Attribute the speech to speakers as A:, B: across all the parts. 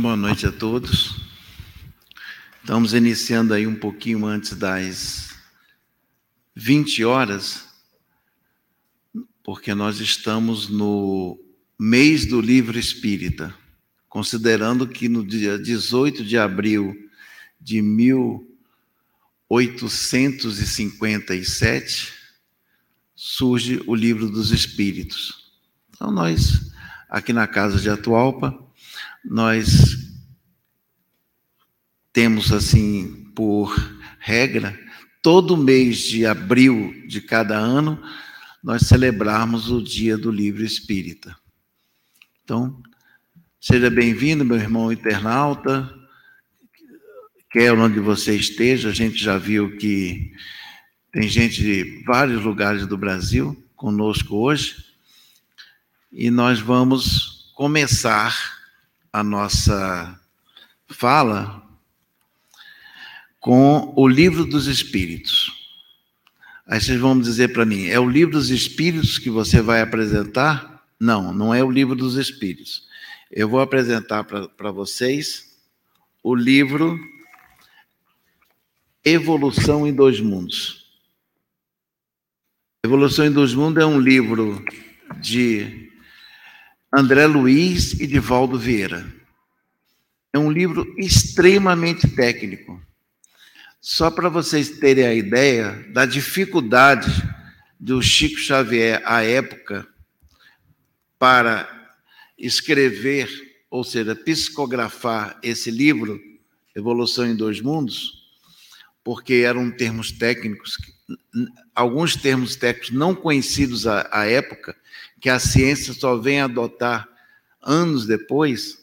A: Boa noite a todos. Estamos iniciando aí um pouquinho antes das 20 horas, porque nós estamos no mês do livro espírita, considerando que no dia 18 de abril de 1857 surge o livro dos espíritos. Então nós aqui na casa de Atualpa nós temos assim por regra todo mês de abril de cada ano nós celebrarmos o dia do livro espírita. Então, seja bem-vindo, meu irmão internauta, quer onde você esteja, a gente já viu que tem gente de vários lugares do Brasil conosco hoje, e nós vamos começar a nossa fala com o livro dos Espíritos. Aí vocês vão dizer para mim: é o livro dos Espíritos que você vai apresentar? Não, não é o livro dos Espíritos. Eu vou apresentar para vocês o livro Evolução em Dois Mundos. Evolução em Dois Mundos é um livro de André Luiz e Divaldo Vieira. É um livro extremamente técnico. Só para vocês terem a ideia da dificuldade do Chico Xavier à época para escrever, ou seja, psicografar esse livro, Evolução em Dois Mundos, porque eram termos técnicos, alguns termos técnicos não conhecidos à, à época, que a ciência só vem adotar anos depois,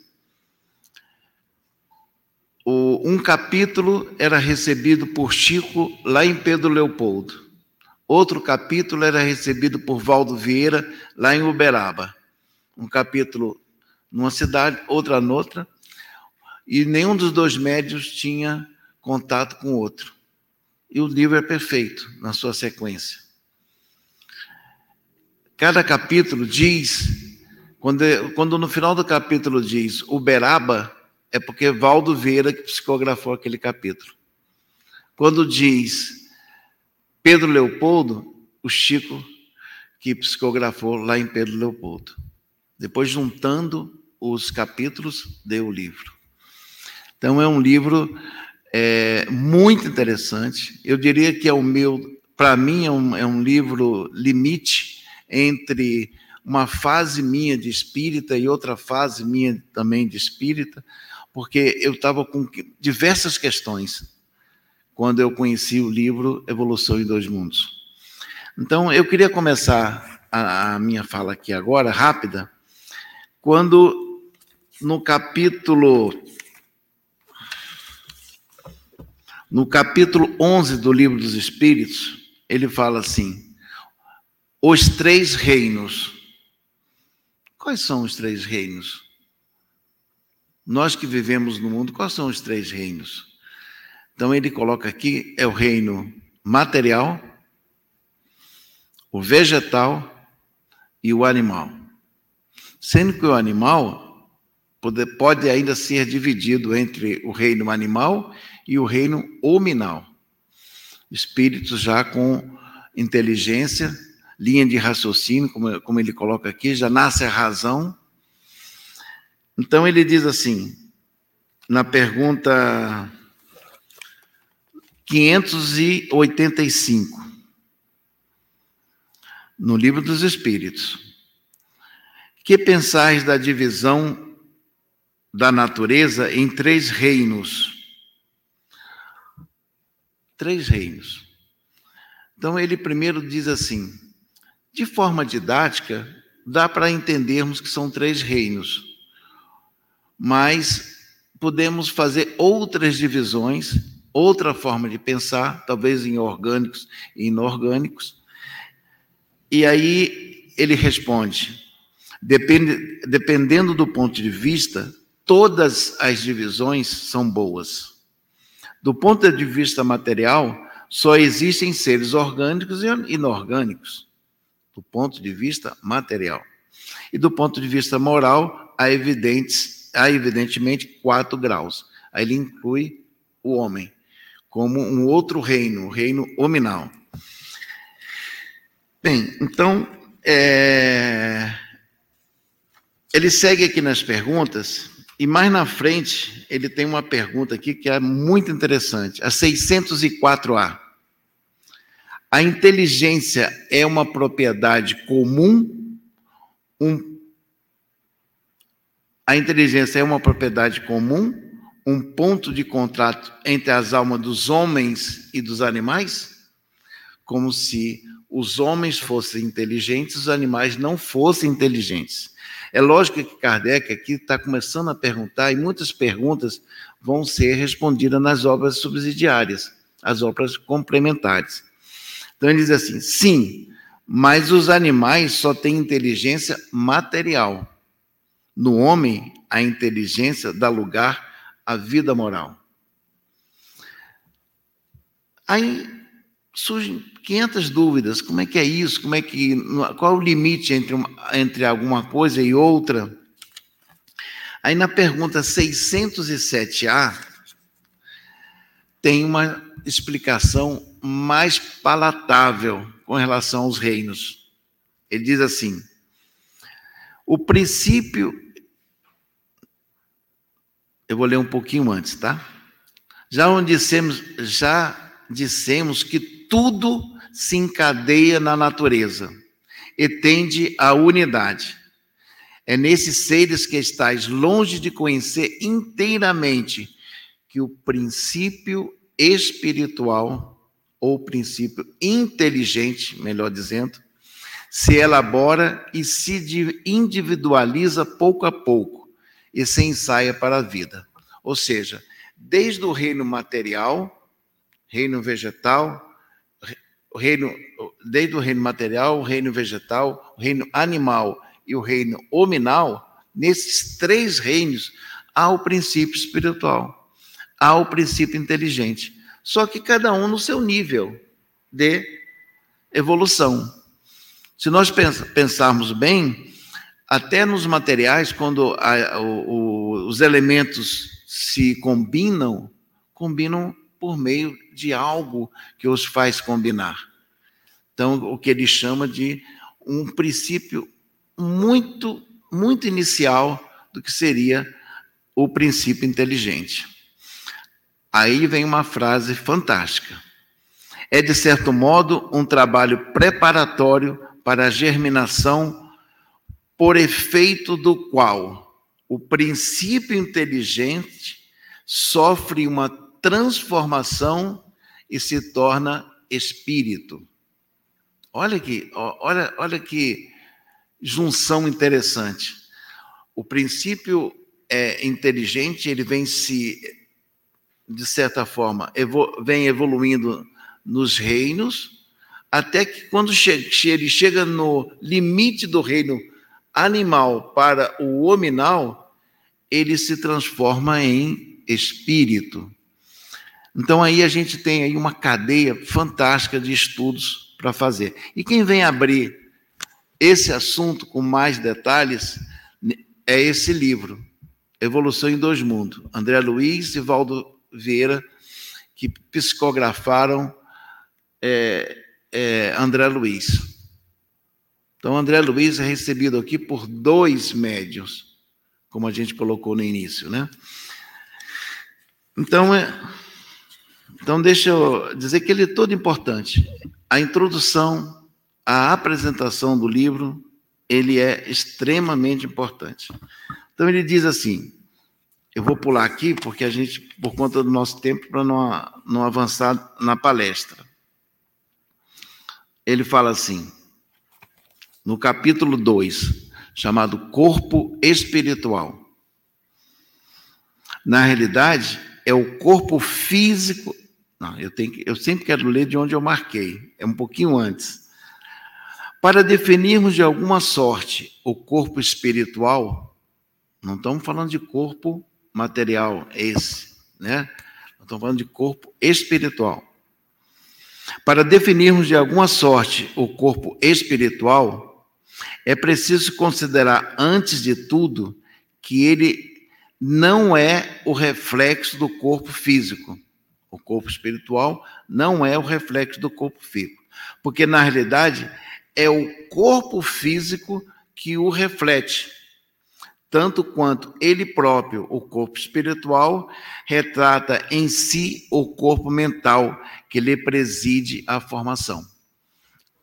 A: um capítulo era recebido por Chico lá em Pedro Leopoldo. Outro capítulo era recebido por Valdo Vieira lá em Uberaba. Um capítulo numa cidade, outra noutra, e nenhum dos dois médios tinha contato com o outro. E o livro é perfeito na sua sequência. Cada capítulo diz, quando, quando no final do capítulo diz Uberaba, é porque Valdo Vieira que psicografou aquele capítulo. Quando diz Pedro Leopoldo, o Chico que psicografou lá em Pedro Leopoldo. Depois, juntando os capítulos, deu o livro. Então, é um livro é, muito interessante. Eu diria que é o meu, para mim, é um, é um livro limite entre uma fase minha de espírita e outra fase minha também de espírita, porque eu estava com diversas questões quando eu conheci o livro Evolução em Dois Mundos. Então, eu queria começar a, a minha fala aqui agora, rápida, quando no capítulo no capítulo 11 do livro dos Espíritos, ele fala assim: os três reinos. Quais são os três reinos? Nós que vivemos no mundo, quais são os três reinos? Então ele coloca aqui é o reino material, o vegetal e o animal. Sendo que o animal pode, pode ainda ser dividido entre o reino animal e o reino hominal. Espíritos já com inteligência linha de raciocínio, como, como ele coloca aqui, já nasce a razão. Então ele diz assim, na pergunta 585, no livro dos Espíritos. Que pensais da divisão da natureza em três reinos? Três reinos. Então ele primeiro diz assim: de forma didática, dá para entendermos que são três reinos, mas podemos fazer outras divisões, outra forma de pensar, talvez em orgânicos e inorgânicos. E aí ele responde: depende, dependendo do ponto de vista, todas as divisões são boas. Do ponto de vista material, só existem seres orgânicos e inorgânicos do ponto de vista material. E do ponto de vista moral, há evidentes há evidentemente quatro graus. Aí ele inclui o homem como um outro reino, o reino hominal. Bem, então, é... ele segue aqui nas perguntas, e mais na frente ele tem uma pergunta aqui que é muito interessante, a 604A. A inteligência é uma propriedade comum? Um... A inteligência é uma propriedade comum? Um ponto de contrato entre as almas dos homens e dos animais? Como se os homens fossem inteligentes, os animais não fossem inteligentes. É lógico que Kardec aqui está começando a perguntar, e muitas perguntas vão ser respondidas nas obras subsidiárias, as obras complementares. Então ele diz assim: sim, mas os animais só têm inteligência material. No homem, a inteligência dá lugar à vida moral. Aí surgem 500 dúvidas. Como é que é isso? Como é que qual é o limite entre, uma, entre alguma coisa e outra? Aí na pergunta 607A tem uma explicação mais palatável com relação aos reinos. Ele diz assim: o princípio. Eu vou ler um pouquinho antes, tá? Já onde dissemos, já dissemos que tudo se encadeia na natureza e tende à unidade. É nesses seres que estáis longe de conhecer inteiramente que o princípio espiritual ou princípio inteligente, melhor dizendo, se elabora e se individualiza pouco a pouco e se ensaia para a vida. Ou seja, desde o reino material, reino vegetal, reino, desde o reino material, o reino vegetal, o reino animal e o reino hominal, nesses três reinos há o princípio espiritual, há o princípio inteligente só que cada um no seu nível de evolução. Se nós pensarmos bem, até nos materiais, quando a, o, os elementos se combinam, combinam por meio de algo que os faz combinar. Então, o que ele chama de um princípio muito, muito inicial do que seria o princípio inteligente. Aí vem uma frase fantástica. É, de certo modo, um trabalho preparatório para a germinação, por efeito do qual o princípio inteligente sofre uma transformação e se torna espírito. Olha que, olha, olha que junção interessante. O princípio é inteligente, ele vem se de certa forma, vem evoluindo nos reinos, até que quando che ele chega no limite do reino animal para o hominal, ele se transforma em espírito. Então aí a gente tem aí uma cadeia fantástica de estudos para fazer. E quem vem abrir esse assunto com mais detalhes é esse livro, Evolução em Dois Mundos. André Luiz e Valdo Vieira, que psicografaram é, é, André Luiz. Então, André Luiz é recebido aqui por dois médios, como a gente colocou no início, né? Então, é, então deixa eu dizer que ele é todo importante. A introdução, a apresentação do livro, ele é extremamente importante. Então ele diz assim: eu vou pular aqui porque a gente, por conta do nosso tempo, para não, não avançar na palestra. Ele fala assim, no capítulo 2, chamado Corpo Espiritual. Na realidade, é o corpo físico. Não, eu, tenho eu sempre quero ler de onde eu marquei, é um pouquinho antes. Para definirmos de alguma sorte o corpo espiritual, não estamos falando de corpo material esse, né? Estamos falando de corpo espiritual. Para definirmos de alguma sorte o corpo espiritual, é preciso considerar, antes de tudo, que ele não é o reflexo do corpo físico. O corpo espiritual não é o reflexo do corpo físico. Porque, na realidade, é o corpo físico que o reflete. Tanto quanto ele próprio, o corpo espiritual, retrata em si o corpo mental que lhe preside a formação.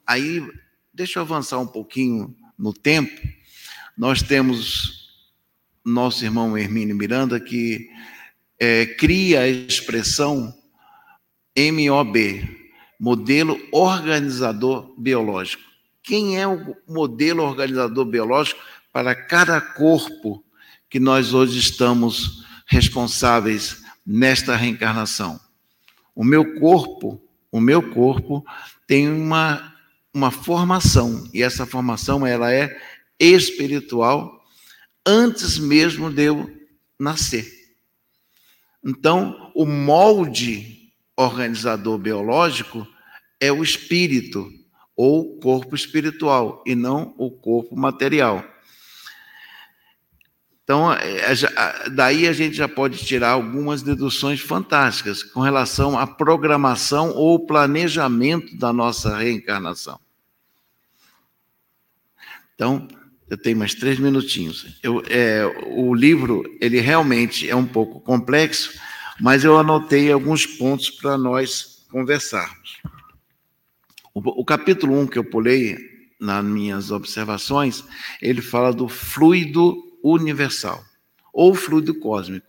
A: Aí, deixa eu avançar um pouquinho no tempo. Nós temos nosso irmão Hermínio Miranda, que é, cria a expressão MOB, Modelo Organizador Biológico. Quem é o modelo organizador biológico para cada corpo que nós hoje estamos responsáveis nesta reencarnação? O meu corpo, o meu corpo tem uma, uma formação, e essa formação ela é espiritual antes mesmo de eu nascer. Então, o molde organizador biológico é o espírito ou corpo espiritual e não o corpo material. Então, é, é, daí a gente já pode tirar algumas deduções fantásticas com relação à programação ou planejamento da nossa reencarnação. Então, eu tenho mais três minutinhos. Eu, é, o livro, ele realmente é um pouco complexo, mas eu anotei alguns pontos para nós conversarmos. O, o capítulo 1 um que eu pulei nas minhas observações, ele fala do fluido universal, ou fluido cósmico,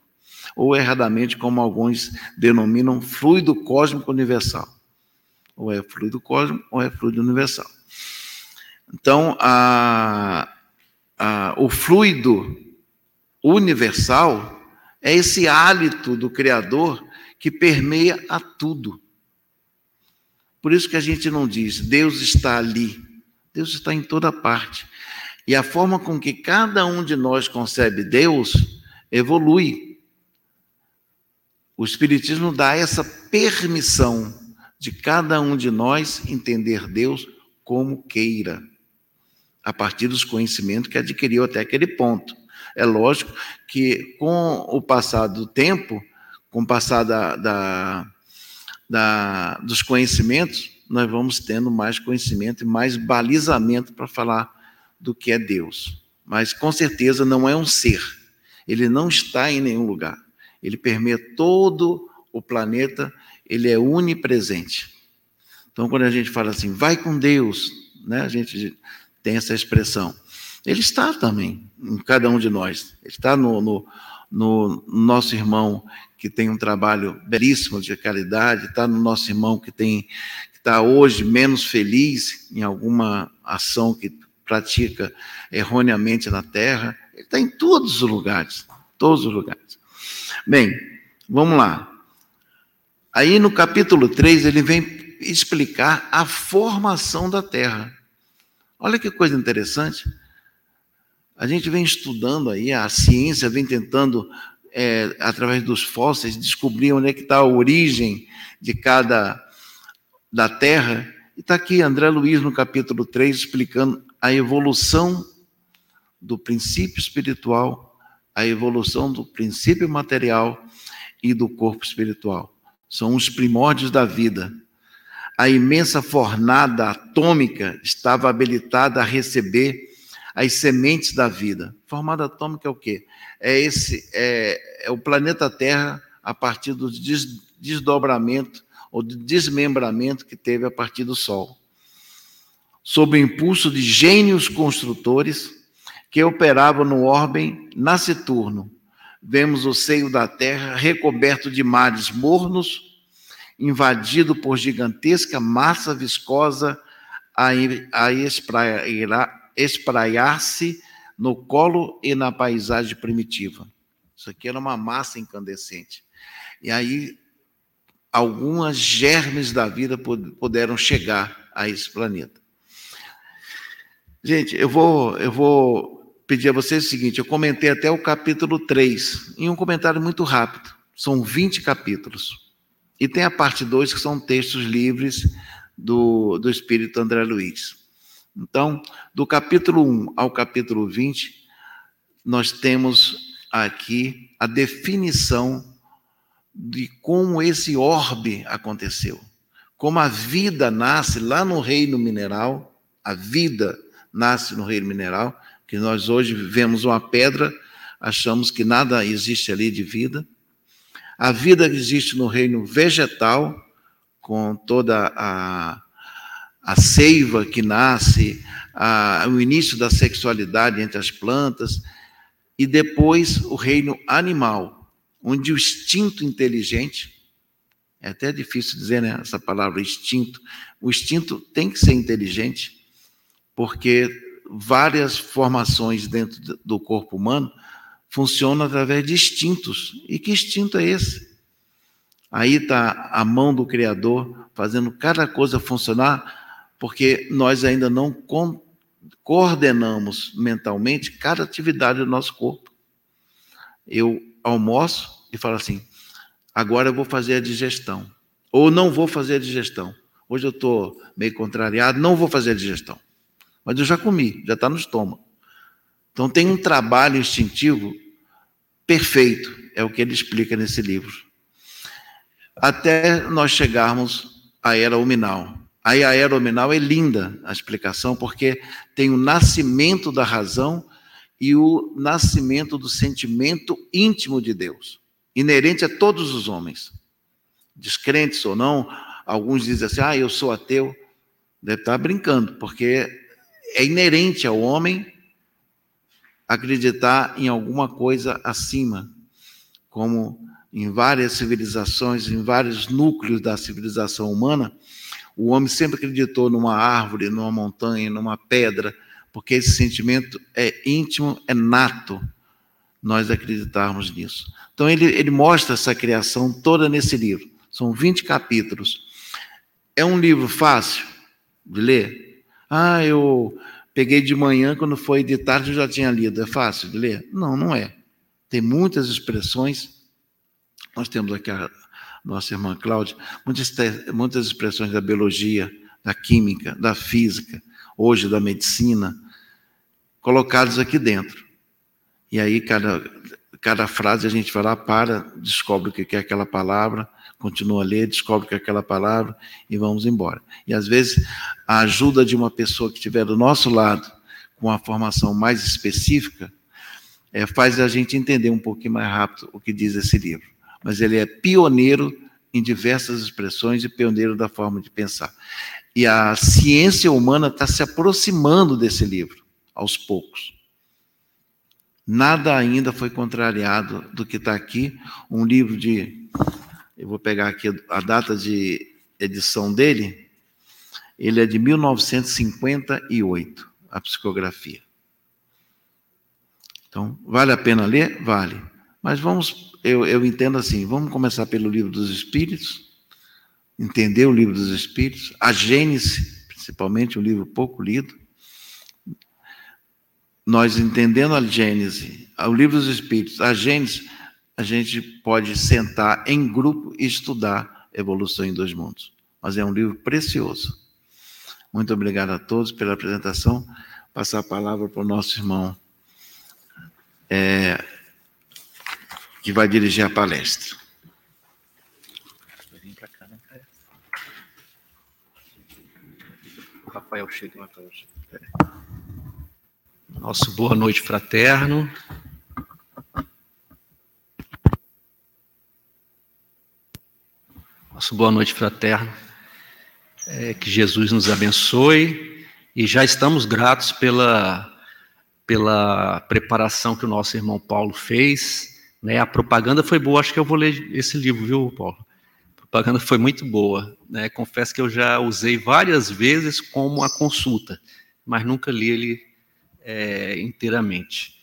A: ou erradamente, como alguns denominam, fluido cósmico universal. Ou é fluido cósmico ou é fluido universal. Então, a, ah, o fluido universal é esse hálito do Criador que permeia a tudo. Por isso que a gente não diz Deus está ali, Deus está em toda parte. E a forma com que cada um de nós concebe Deus evolui. O Espiritismo dá essa permissão de cada um de nós entender Deus como queira a partir dos conhecimentos que adquiriu até aquele ponto. É lógico que, com o passar do tempo, com o passar da, da, da, dos conhecimentos, nós vamos tendo mais conhecimento e mais balizamento para falar do que é Deus. Mas, com certeza, não é um ser. Ele não está em nenhum lugar. Ele permeia todo o planeta, ele é onipresente. Então, quando a gente fala assim, vai com Deus, né, a gente tem essa expressão. Ele está também em cada um de nós. Ele está no, no, no nosso irmão que tem um trabalho belíssimo de caridade, está no nosso irmão que tem que está hoje menos feliz em alguma ação que pratica erroneamente na terra. Ele está em todos os lugares, todos os lugares. Bem, vamos lá. Aí no capítulo 3 ele vem explicar a formação da terra. Olha que coisa interessante. A gente vem estudando aí, a ciência vem tentando, é, através dos fósseis, descobrir onde é que está a origem de cada da Terra. E está aqui André Luiz, no capítulo 3, explicando a evolução do princípio espiritual, a evolução do princípio material e do corpo espiritual. São os primórdios da vida a imensa fornada atômica estava habilitada a receber as sementes da vida. Formada atômica é o quê? É esse é, é o planeta Terra a partir do des, desdobramento ou do desmembramento que teve a partir do Sol. Sob o impulso de gênios construtores que operavam no orbe nasciturno, vemos o seio da Terra recoberto de mares mornos invadido por gigantesca massa viscosa a, a espraiar-se no colo e na paisagem primitiva. Isso aqui era uma massa incandescente. E aí, algumas germes da vida puderam chegar a esse planeta. Gente, eu vou, eu vou pedir a vocês o seguinte: eu comentei até o capítulo 3, em um comentário muito rápido. São 20 capítulos. E tem a parte 2, que são textos livres do, do Espírito André Luiz. Então, do capítulo 1 ao capítulo 20, nós temos aqui a definição de como esse orbe aconteceu. Como a vida nasce lá no reino mineral, a vida nasce no reino mineral, que nós hoje vemos uma pedra, achamos que nada existe ali de vida. A vida existe no reino vegetal, com toda a, a seiva que nasce, a, o início da sexualidade entre as plantas, e depois o reino animal, onde o instinto inteligente, é até difícil dizer né, essa palavra instinto, o instinto tem que ser inteligente, porque várias formações dentro do corpo humano funcionam através de instintos. E que instinto é esse? Aí está a mão do Criador fazendo cada coisa funcionar, porque nós ainda não coordenamos mentalmente cada atividade do nosso corpo. Eu almoço e falo assim: agora eu vou fazer a digestão. Ou não vou fazer a digestão. Hoje eu estou meio contrariado, não vou fazer a digestão. Mas eu já comi, já está no estômago. Então tem um trabalho instintivo perfeito, é o que ele explica nesse livro. Até nós chegarmos à era uminal. Aí a era nominal é linda a explicação, porque tem o nascimento da razão e o nascimento do sentimento íntimo de Deus, inerente a todos os homens, descrentes ou não. Alguns dizem assim: ah, eu sou ateu. Deve estar brincando, porque é inerente ao homem acreditar em alguma coisa acima, como em várias civilizações, em vários núcleos da civilização humana, o homem sempre acreditou numa árvore, numa montanha, numa pedra, porque esse sentimento é íntimo, é nato, nós acreditarmos nisso. Então, ele, ele mostra essa criação toda nesse livro. São 20 capítulos. É um livro fácil de ler? Ah, eu peguei de manhã, quando foi de tarde eu já tinha lido. É fácil de ler? Não, não é. Tem muitas expressões. Nós temos aqui a, nossa irmã Cláudia, muitas, muitas expressões da biologia, da química, da física, hoje da medicina, colocados aqui dentro. E aí, cada, cada frase a gente vai lá, para, descobre o que é aquela palavra, continua a ler, descobre que é aquela palavra e vamos embora. E às vezes, a ajuda de uma pessoa que estiver do nosso lado, com uma formação mais específica, é, faz a gente entender um pouquinho mais rápido o que diz esse livro mas ele é pioneiro em diversas expressões e pioneiro da forma de pensar. E a ciência humana está se aproximando desse livro, aos poucos. Nada ainda foi contrariado do que está aqui. Um livro de. Eu vou pegar aqui a data de edição dele. Ele é de 1958, a psicografia. Então, vale a pena ler? Vale. Mas vamos eu, eu entendo assim: vamos começar pelo livro dos Espíritos, entender o livro dos Espíritos, a Gênesis, principalmente, um livro pouco lido. Nós entendendo a Gênesis, o livro dos Espíritos, a Gênesis, a gente pode sentar em grupo e estudar Evolução em Dois Mundos. Mas é um livro precioso. Muito obrigado a todos pela apresentação. Passar a palavra para o nosso irmão. É, que vai dirigir a palestra.
B: O Rafael chega lá Nosso boa noite fraterno. Nosso boa noite fraterno. É, que Jesus nos abençoe e já estamos gratos pela pela preparação que o nosso irmão Paulo fez né? A propaganda foi boa, acho que eu vou ler esse livro, viu, Paulo? A propaganda foi muito boa. Né? Confesso que eu já usei várias vezes como uma consulta, mas nunca li ele é, inteiramente.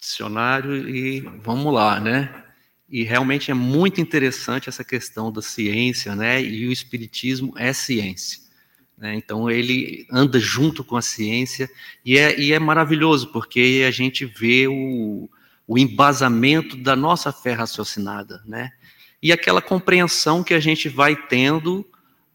B: Dicionário e vamos lá, né? E realmente é muito interessante essa questão da ciência, né? E o espiritismo é ciência. Né? Então ele anda junto com a ciência e é, e é maravilhoso porque a gente vê o, o embasamento da nossa fé raciocinada, né? E aquela compreensão que a gente vai tendo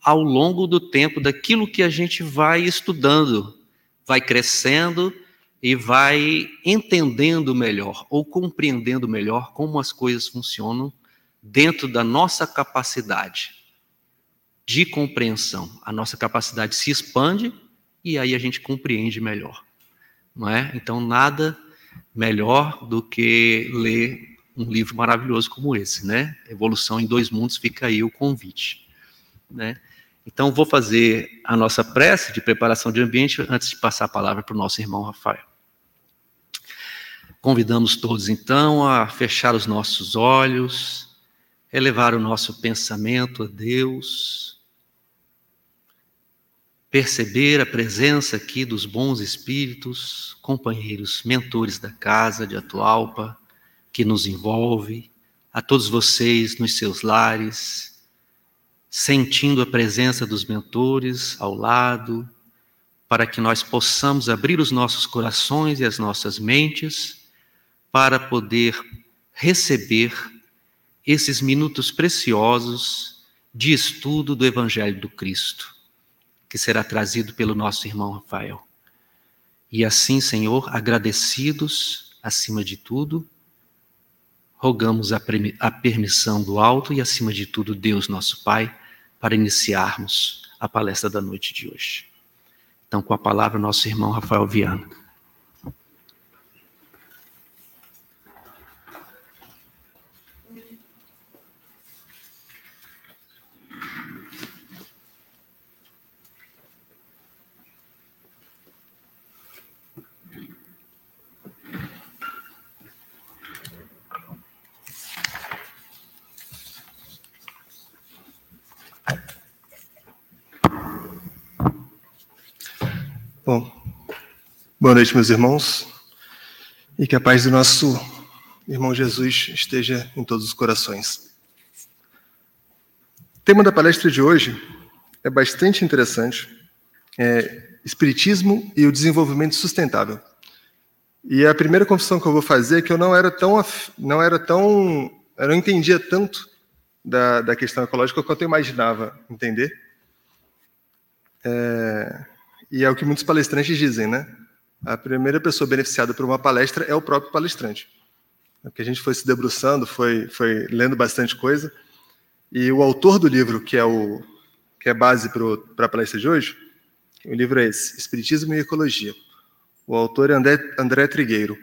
B: ao longo do tempo daquilo que a gente vai estudando, vai crescendo e vai entendendo melhor ou compreendendo melhor como as coisas funcionam dentro da nossa capacidade de compreensão. A nossa capacidade se expande e aí a gente compreende melhor. Não é? Então, nada melhor do que ler um livro maravilhoso como esse, né? Evolução em Dois Mundos, fica aí o convite. Né? Então, vou fazer a nossa prece de preparação de ambiente antes de passar a palavra para o nosso irmão Rafael. Convidamos todos, então, a fechar os nossos olhos, elevar o nosso pensamento a Deus, perceber a presença aqui dos bons espíritos, companheiros, mentores da casa de Atualpa, que nos envolve, a todos vocês nos seus lares, sentindo a presença dos mentores ao lado, para que nós possamos abrir os nossos corações e as nossas mentes para poder receber esses minutos preciosos de estudo do Evangelho do Cristo, que será trazido pelo nosso irmão Rafael. E assim, Senhor, agradecidos acima de tudo, rogamos a, permissão do alto e, acima de tudo, Deus, nosso Pai, para iniciarmos a palestra da noite de hoje. Então, com a palavra, nosso irmão Rafael Viana.
C: Bom, boa noite, meus irmãos, e que a paz do nosso irmão Jesus esteja em todos os corações. O tema da palestra de hoje é bastante interessante, é Espiritismo e o Desenvolvimento Sustentável. E a primeira confissão que eu vou fazer é que eu não era tão, não era tão, eu não entendia tanto da, da questão ecológica quanto eu imaginava entender. É, e é o que muitos palestrantes dizem, né? A primeira pessoa beneficiada por uma palestra é o próprio palestrante. É porque a gente foi se debruçando, foi, foi lendo bastante coisa. E o autor do livro, que é o que é base para a palestra de hoje, o livro é esse, Espiritismo e Ecologia. O autor é André, André Trigueiro.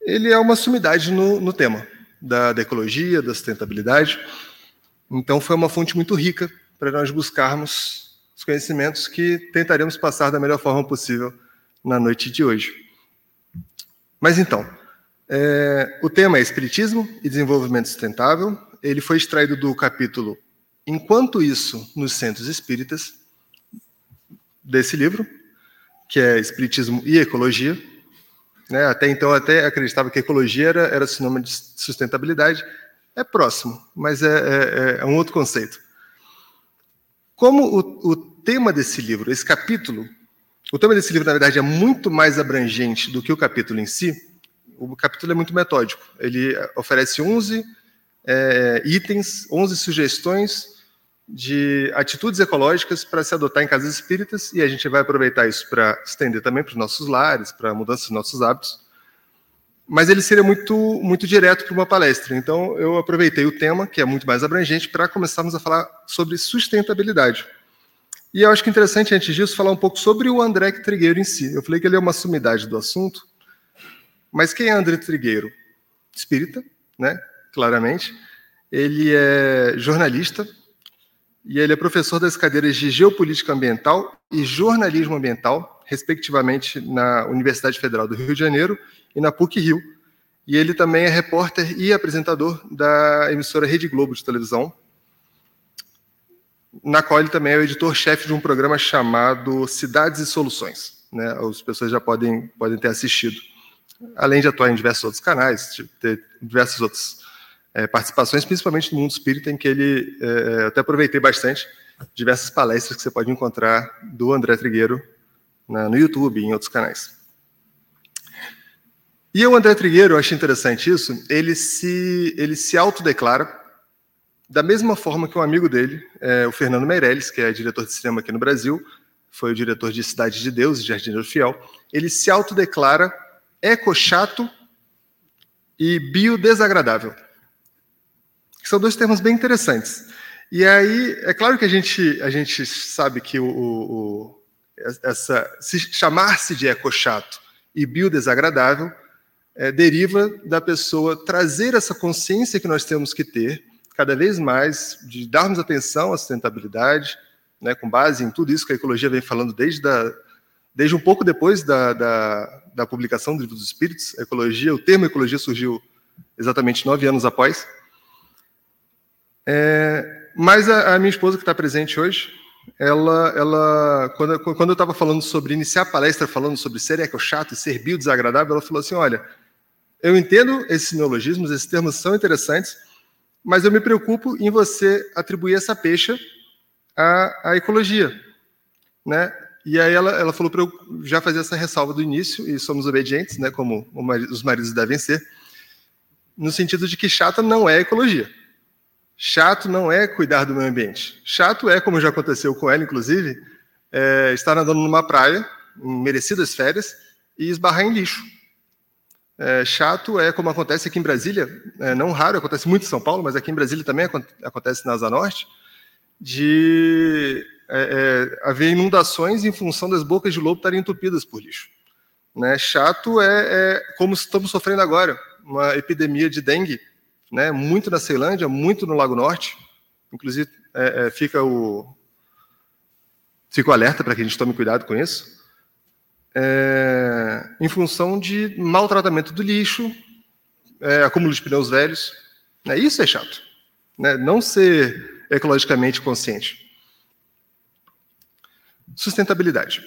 C: Ele é uma sumidade no, no tema da, da ecologia, da sustentabilidade. Então, foi uma fonte muito rica para nós buscarmos os conhecimentos que tentaremos passar da melhor forma possível na noite de hoje. Mas então, é, o tema é Espiritismo e Desenvolvimento Sustentável. Ele foi extraído do capítulo Enquanto Isso nos Centros Espíritas, desse livro, que é Espiritismo e Ecologia. Né? Até então, até acreditava que ecologia era, era sinônimo de sustentabilidade. É próximo, mas é, é, é um outro conceito. Como o, o tema desse livro, esse capítulo, o tema desse livro, na verdade, é muito mais abrangente do que o capítulo em si, o capítulo é muito metódico. Ele oferece 11 é, itens, 11 sugestões de atitudes ecológicas para se adotar em casas espíritas, e a gente vai aproveitar isso para estender também para os nossos lares, para a mudança dos nossos hábitos. Mas ele seria muito, muito direto para uma palestra. Então, eu aproveitei o tema, que é muito mais abrangente, para começarmos a falar sobre sustentabilidade. E eu acho que é interessante, antes disso, falar um pouco sobre o André Trigueiro em si. Eu falei que ele é uma sumidade do assunto, mas quem é André Trigueiro? Espírita, né? claramente. Ele é jornalista e ele é professor das cadeiras de Geopolítica Ambiental e Jornalismo Ambiental, respectivamente, na Universidade Federal do Rio de Janeiro e na PUC-Rio. E ele também é repórter e apresentador da emissora Rede Globo de televisão, na qual ele também é o editor-chefe de um programa chamado Cidades e Soluções. Né? As pessoas já podem, podem ter assistido. Além de atuar em diversos outros canais, ter diversas outras é, participações, principalmente no mundo espírita, em que ele é, até aproveitei bastante diversas palestras que você pode encontrar do André Trigueiro na, no YouTube e em outros canais. E o André Trigueiro, eu acho interessante isso, ele se, ele se autodeclara da mesma forma que um amigo dele, é, o Fernando Meirelles, que é diretor de cinema aqui no Brasil, foi o diretor de Cidade de Deus e Jardineiro Fiel, ele se autodeclara ecochato e biodesagradável. São dois termos bem interessantes. E aí, é claro que a gente, a gente sabe que o, o essa se chamar-se de ecochato e biodesagradável é, deriva da pessoa trazer essa consciência que nós temos que ter cada vez mais de darmos atenção à sustentabilidade, né, com base em tudo isso que a ecologia vem falando desde, a, desde um pouco depois da, da, da publicação do Livro dos Espíritos. Ecologia, o termo ecologia surgiu exatamente nove anos após. É, mas a, a, minha esposa que está presente hoje, ela, ela quando, quando eu estava falando sobre iniciar a palestra, falando sobre ser eco-chato e ser bio-desagradável, ela falou assim, olha, eu entendo esses neologismos, esses termos são interessantes, mas eu me preocupo em você atribuir essa peixe à, à ecologia, né? E aí ela, ela falou para eu já fazer essa ressalva do início, e somos obedientes, né, como os maridos devem ser, no sentido de que chato não é ecologia. Chato não é cuidar do meio ambiente. Chato é, como já aconteceu com ela, inclusive, é, estar andando numa praia, em merecidas férias, e esbarrar em lixo. É, chato é como acontece aqui em Brasília, é, não raro, acontece muito em São Paulo, mas aqui em Brasília também acontece na Asa Norte, de é, é, haver inundações em função das bocas de lobo estarem entupidas por lixo. Né? Chato é, é, como estamos sofrendo agora, uma epidemia de dengue, né? muito na Ceilândia, muito no Lago Norte, inclusive é, fica o fica o alerta para que a gente tome cuidado com isso é, em função de maltratamento do lixo, é, acúmulo de pneus velhos. Né? Isso é chato. Né? Não ser ecologicamente consciente. Sustentabilidade.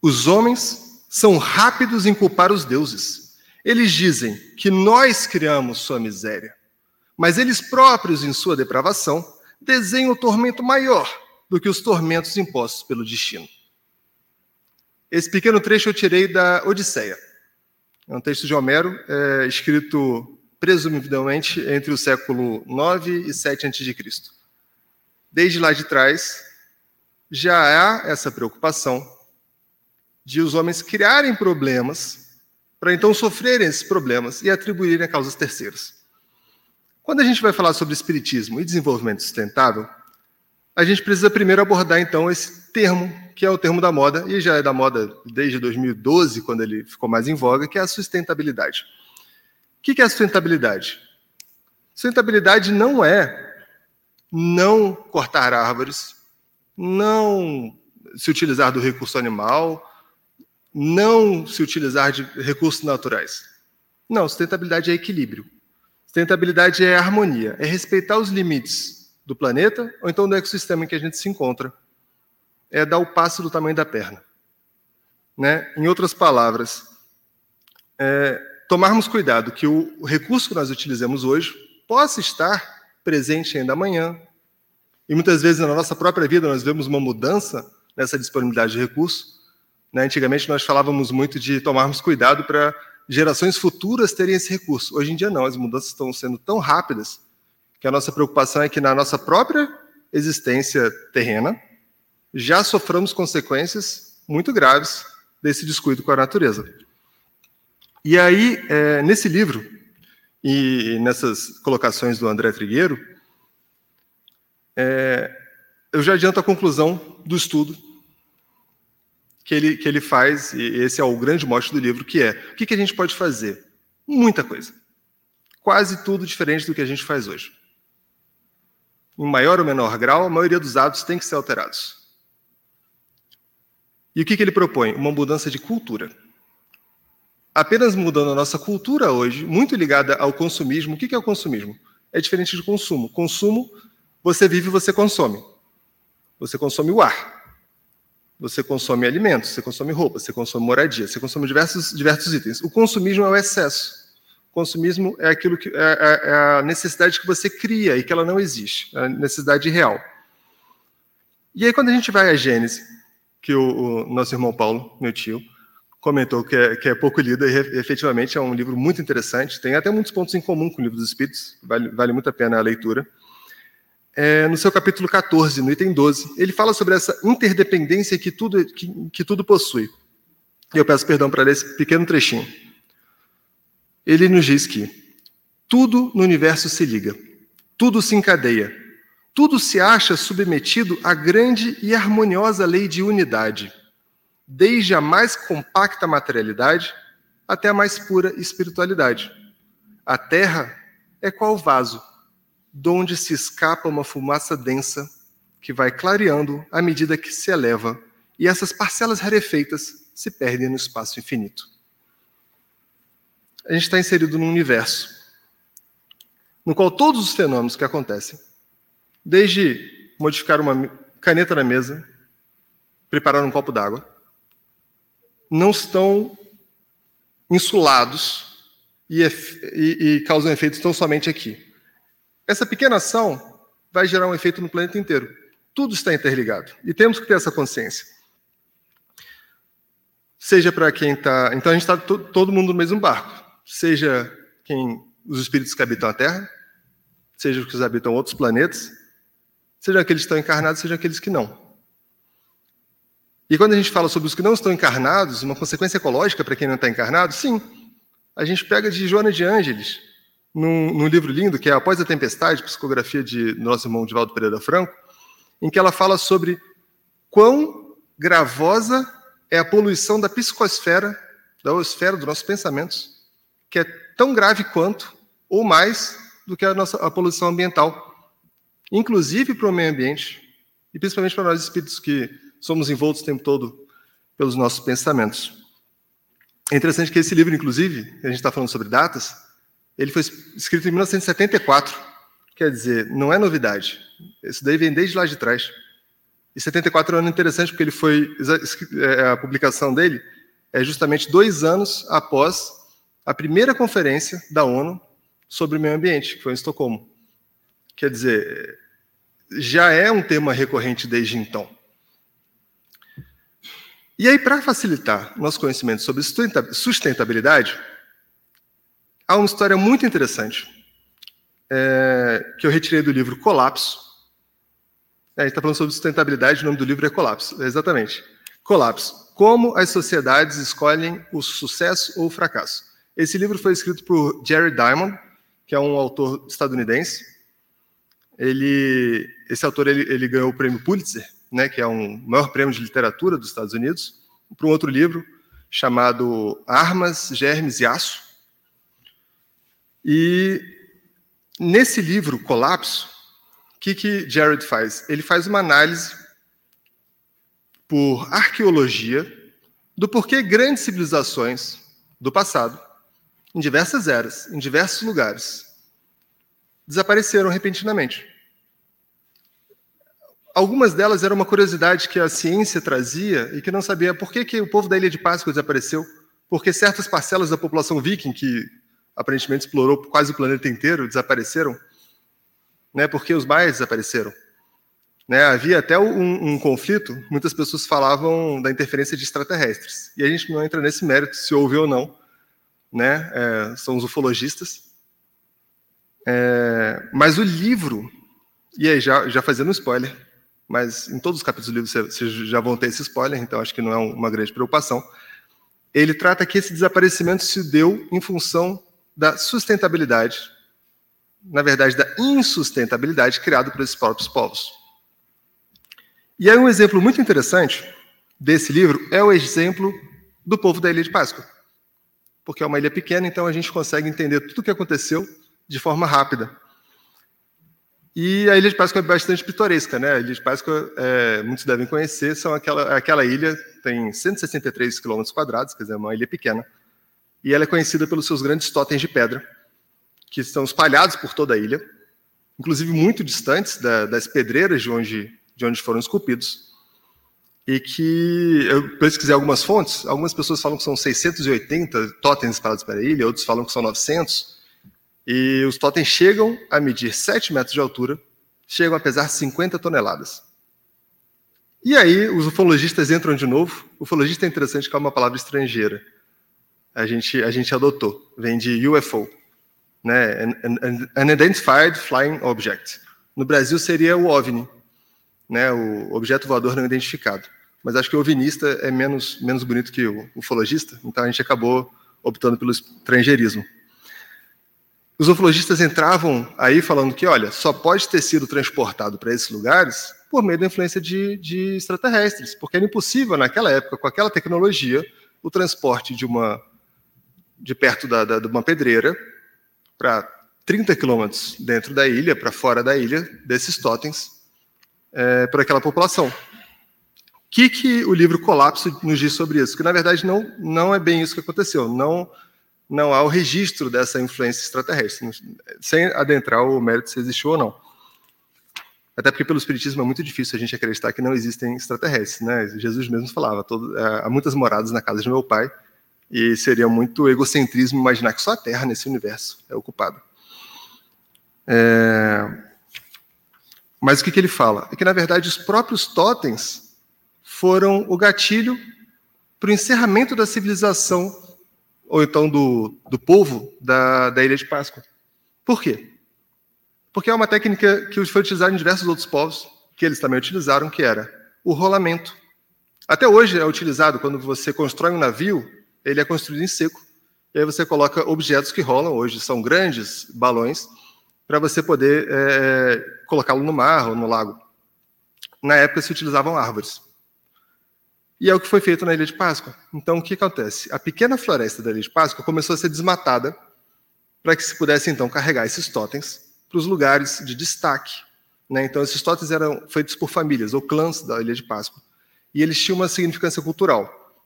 C: Os homens são rápidos em culpar os deuses. Eles dizem que nós criamos sua miséria, mas eles próprios, em sua depravação, desenham o tormento maior do que os tormentos impostos pelo destino. Esse pequeno trecho eu tirei da Odisseia. É um texto de Homero, é, escrito presumivelmente entre o século 9 e 7 a.C. Desde lá de trás, já há essa preocupação de os homens criarem problemas para então sofrerem esses problemas e atribuírem a causas terceiras. Quando a gente vai falar sobre espiritismo e desenvolvimento sustentável, a gente precisa primeiro abordar então esse termo que é o termo da moda, e já é da moda desde 2012, quando ele ficou mais em voga, que é a sustentabilidade. O que é a sustentabilidade? Sustentabilidade não é não cortar árvores, não se utilizar do recurso animal, não se utilizar de recursos naturais. Não, sustentabilidade é equilíbrio. Sustentabilidade é harmonia, é respeitar os limites do planeta ou então do ecossistema em que a gente se encontra é dar o passo do tamanho da perna. Né? Em outras palavras, é, tomarmos cuidado que o, recurso que nós utilizamos hoje possa estar presente ainda amanhã. E muitas vezes na nossa própria vida nós vemos uma mudança nessa disponibilidade de recurso. Né? Antigamente nós falávamos muito de tomarmos cuidado para gerações futuras terem esse recurso. Hoje em dia não, as mudanças estão sendo tão rápidas que a nossa preocupação é que na nossa própria existência terrena, já soframos consequências muito graves desse descuido com a natureza. E aí, é, nesse livro, e nessas colocações do André Trigueiro, é, eu já adianto a conclusão do estudo que ele, que ele faz, e esse é o grande mote do livro, que é o que, que a gente pode fazer? Muita coisa. Quase tudo diferente do que a gente faz hoje. Em maior ou menor grau, a maioria dos hábitos tem que ser alterados. E o que, que ele propõe? Uma mudança de cultura. Apenas mudando a nossa cultura hoje, muito ligada ao consumismo. O que, que é o consumismo? É diferente de consumo. Consumo, você vive, você consome. Você consome o ar. Você consome alimentos, você consome roupa, você consome moradia, você consome diversos, diversos itens. O consumismo é o excesso. Consumismo é aquilo que é, é, é a necessidade que você cria e que ela não existe, é a necessidade real. E aí, quando a gente vai à Gênesis, que o, o nosso irmão Paulo, meu tio, comentou que é, que é pouco lido e efetivamente é um livro muito interessante. Tem até muitos pontos em comum com o livro dos Espíritos, vale, vale muito a pena a leitura. é, no seu capítulo 14, no item 12, ele fala sobre essa interdependência que tudo, que, que tudo possui. E eu peço perdão para ler esse pequeno trechinho. Ele nos diz que tudo no universo se liga, tudo se encadeia, tudo se acha submetido à grande e harmoniosa lei de unidade, desde a mais compacta materialidade até a mais pura espiritualidade. A Terra é qual vaso, de onde se escapa uma fumaça densa que vai clareando à medida que se eleva, e essas parcelas rarefeitas se perdem no espaço infinito. A gente está inserido num universo no qual todos os fenômenos que acontecem, desde modificar uma caneta na mesa, preparar um copo d'água, não estão insulados e, e, e causam efeitos tão somente aqui. Essa pequena ação vai gerar um efeito no planeta inteiro. Tudo está interligado e temos que ter essa consciência. Seja para quem está. Então a gente está todo mundo no mesmo barco. Seja quem os espíritos que habitam a Terra, seja os que habitam outros planetas, seja aqueles que estão encarnados, seja aqueles que não. E quando a gente fala sobre os que não estão encarnados, uma consequência ecológica para quem não está encarnado, sim. A gente pega de Joana de Ângeles, num, num, livro lindo, que é Após a Tempestade, psicografia de nosso irmão Divaldo Pereira Franco, em que ela fala sobre quão gravosa é a poluição da psicosfera, da esfera dos nossos pensamentos, que é tão grave quanto, ou mais, do que a nossa a poluição ambiental. Inclusive para o meio ambiente, e principalmente para nós espíritos que somos envoltos o tempo todo pelos nossos pensamentos. É interessante que esse livro, inclusive, a gente está falando sobre datas, ele foi escrito em 1974. Quer dizer, não é novidade. Isso daí vem desde lá de trás. E 74 é um ano interessante porque ele foi é, a publicação dele é justamente dois anos após a primeira conferência da ONU sobre o meio ambiente, que foi em Estocolmo. Quer dizer, já é um tema recorrente desde então. E aí, para facilitar nosso conhecimento sobre sustentabilidade, Há uma história muito interessante é, que eu retirei do livro Colapso. É, a gente está falando sobre sustentabilidade, o nome do livro é Colapso, é exatamente. Colapso. Como as sociedades escolhem o sucesso ou o fracasso. Esse livro foi escrito por Jerry Diamond, que é um autor estadunidense. Ele, esse autor ele, ele ganhou o prêmio Pulitzer, né, que é um maior prêmio de literatura dos Estados Unidos, para um outro livro chamado Armas, Germes e Aço, e nesse livro, Colapso, o que, que Jared faz? Ele faz uma análise por arqueologia do porquê grandes civilizações do passado, em diversas eras, em diversos lugares, desapareceram repentinamente. Algumas delas eram uma curiosidade que a ciência trazia e que não sabia por que, que o povo da Ilha de Páscoa desapareceu, porque certas parcelas da população viking que aparentemente explorou quase o planeta inteiro, desapareceram, né? Porque os maias desapareceram. Né, havia até um, um, conflito, muitas pessoas falavam da interferência de extraterrestres. E a gente não entra nesse mérito, se houve ou não. Né, é, são os ufologistas. É, mas o livro, e aí já, já fazendo spoiler, mas em todos os capítulos do livro vocês já vão ter esse spoiler, então acho que não é uma grande preocupação. Ele trata que esse desaparecimento se deu em função da sustentabilidade, na verdade, da insustentabilidade criada por esses próprios povos. E aí um exemplo muito interessante desse livro é o exemplo do povo da Ilha de Páscoa. Porque é uma ilha pequena, então a gente consegue entender tudo o que aconteceu de forma rápida. E a Ilha de Páscoa é bastante pitoresca, né? A Ilha de Páscoa, é, muitos devem conhecer, são aquela, aquela ilha, tem 163 quilômetros quadrados, quer dizer, é uma ilha pequena, e ela é conhecida pelos seus grandes totens de pedra, que estão espalhados por toda a ilha, inclusive muito distantes da, das pedreiras de onde, de onde foram esculpidos. E que eu pesquisei algumas fontes, algumas pessoas falam que são 680 totens espalhados pela ilha, outros falam que são 900. E os totens chegam a medir 7 metros de altura, chegam a pesar 50 toneladas. E aí os ufologistas entram de novo. Ufologista é interessante que é uma palavra estrangeira a gente, a gente adotou, vem de UFO, né? Unidentified Flying Object. No Brasil seria o OVNI, né, o objeto voador não identificado. Mas acho que o ovinista é menos, menos bonito que o ufologista, então a gente acabou optando pelo estrangeirismo. Os ufologistas entravam aí falando que, olha, só pode ter sido transportado para esses lugares por meio da influência de, de extraterrestres, porque era impossível naquela época, com aquela tecnologia, o transporte de uma de perto da, da de uma pedreira para 30 quilômetros dentro da ilha, para fora da ilha, desses totens, é, para aquela população. O que, que o livro Colapso nos diz sobre isso? Que, na verdade, não, não é bem isso que aconteceu. Não não há o registro dessa influência extraterrestre, sem adentrar o mérito se existiu ou não. Até porque pelo espiritismo é muito difícil a gente acreditar que não existem extraterrestres, né? Jesus mesmo falava, todo, é, há muitas moradas na casa de meu pai, e seria muito egocentrismo imaginar que só a Terra nesse universo é ocupada. É... Mas o que, que ele fala? É que, na verdade, os próprios totens foram o gatilho para o encerramento da civilização ou então do, do povo da, da Ilha de Páscoa. Por quê? Porque é uma técnica que foi utilizada em diversos outros povos, que eles também utilizaram, que era o rolamento. Até hoje é utilizado quando você constrói um navio, ele é construído em seco. E aí você coloca objetos que rolam, hoje são grandes balões, para você poder é, colocá-lo no mar ou no lago. Na época se utilizavam árvores. E é o que foi feito na Ilha de Páscoa. Então, o que acontece? A pequena floresta da Ilha de Páscoa começou a ser desmatada para que se pudesse, então, carregar esses totens para os lugares de destaque. Né? Então, esses totens eram feitos por famílias ou clãs da Ilha de Páscoa. E eles tinham uma significância cultural.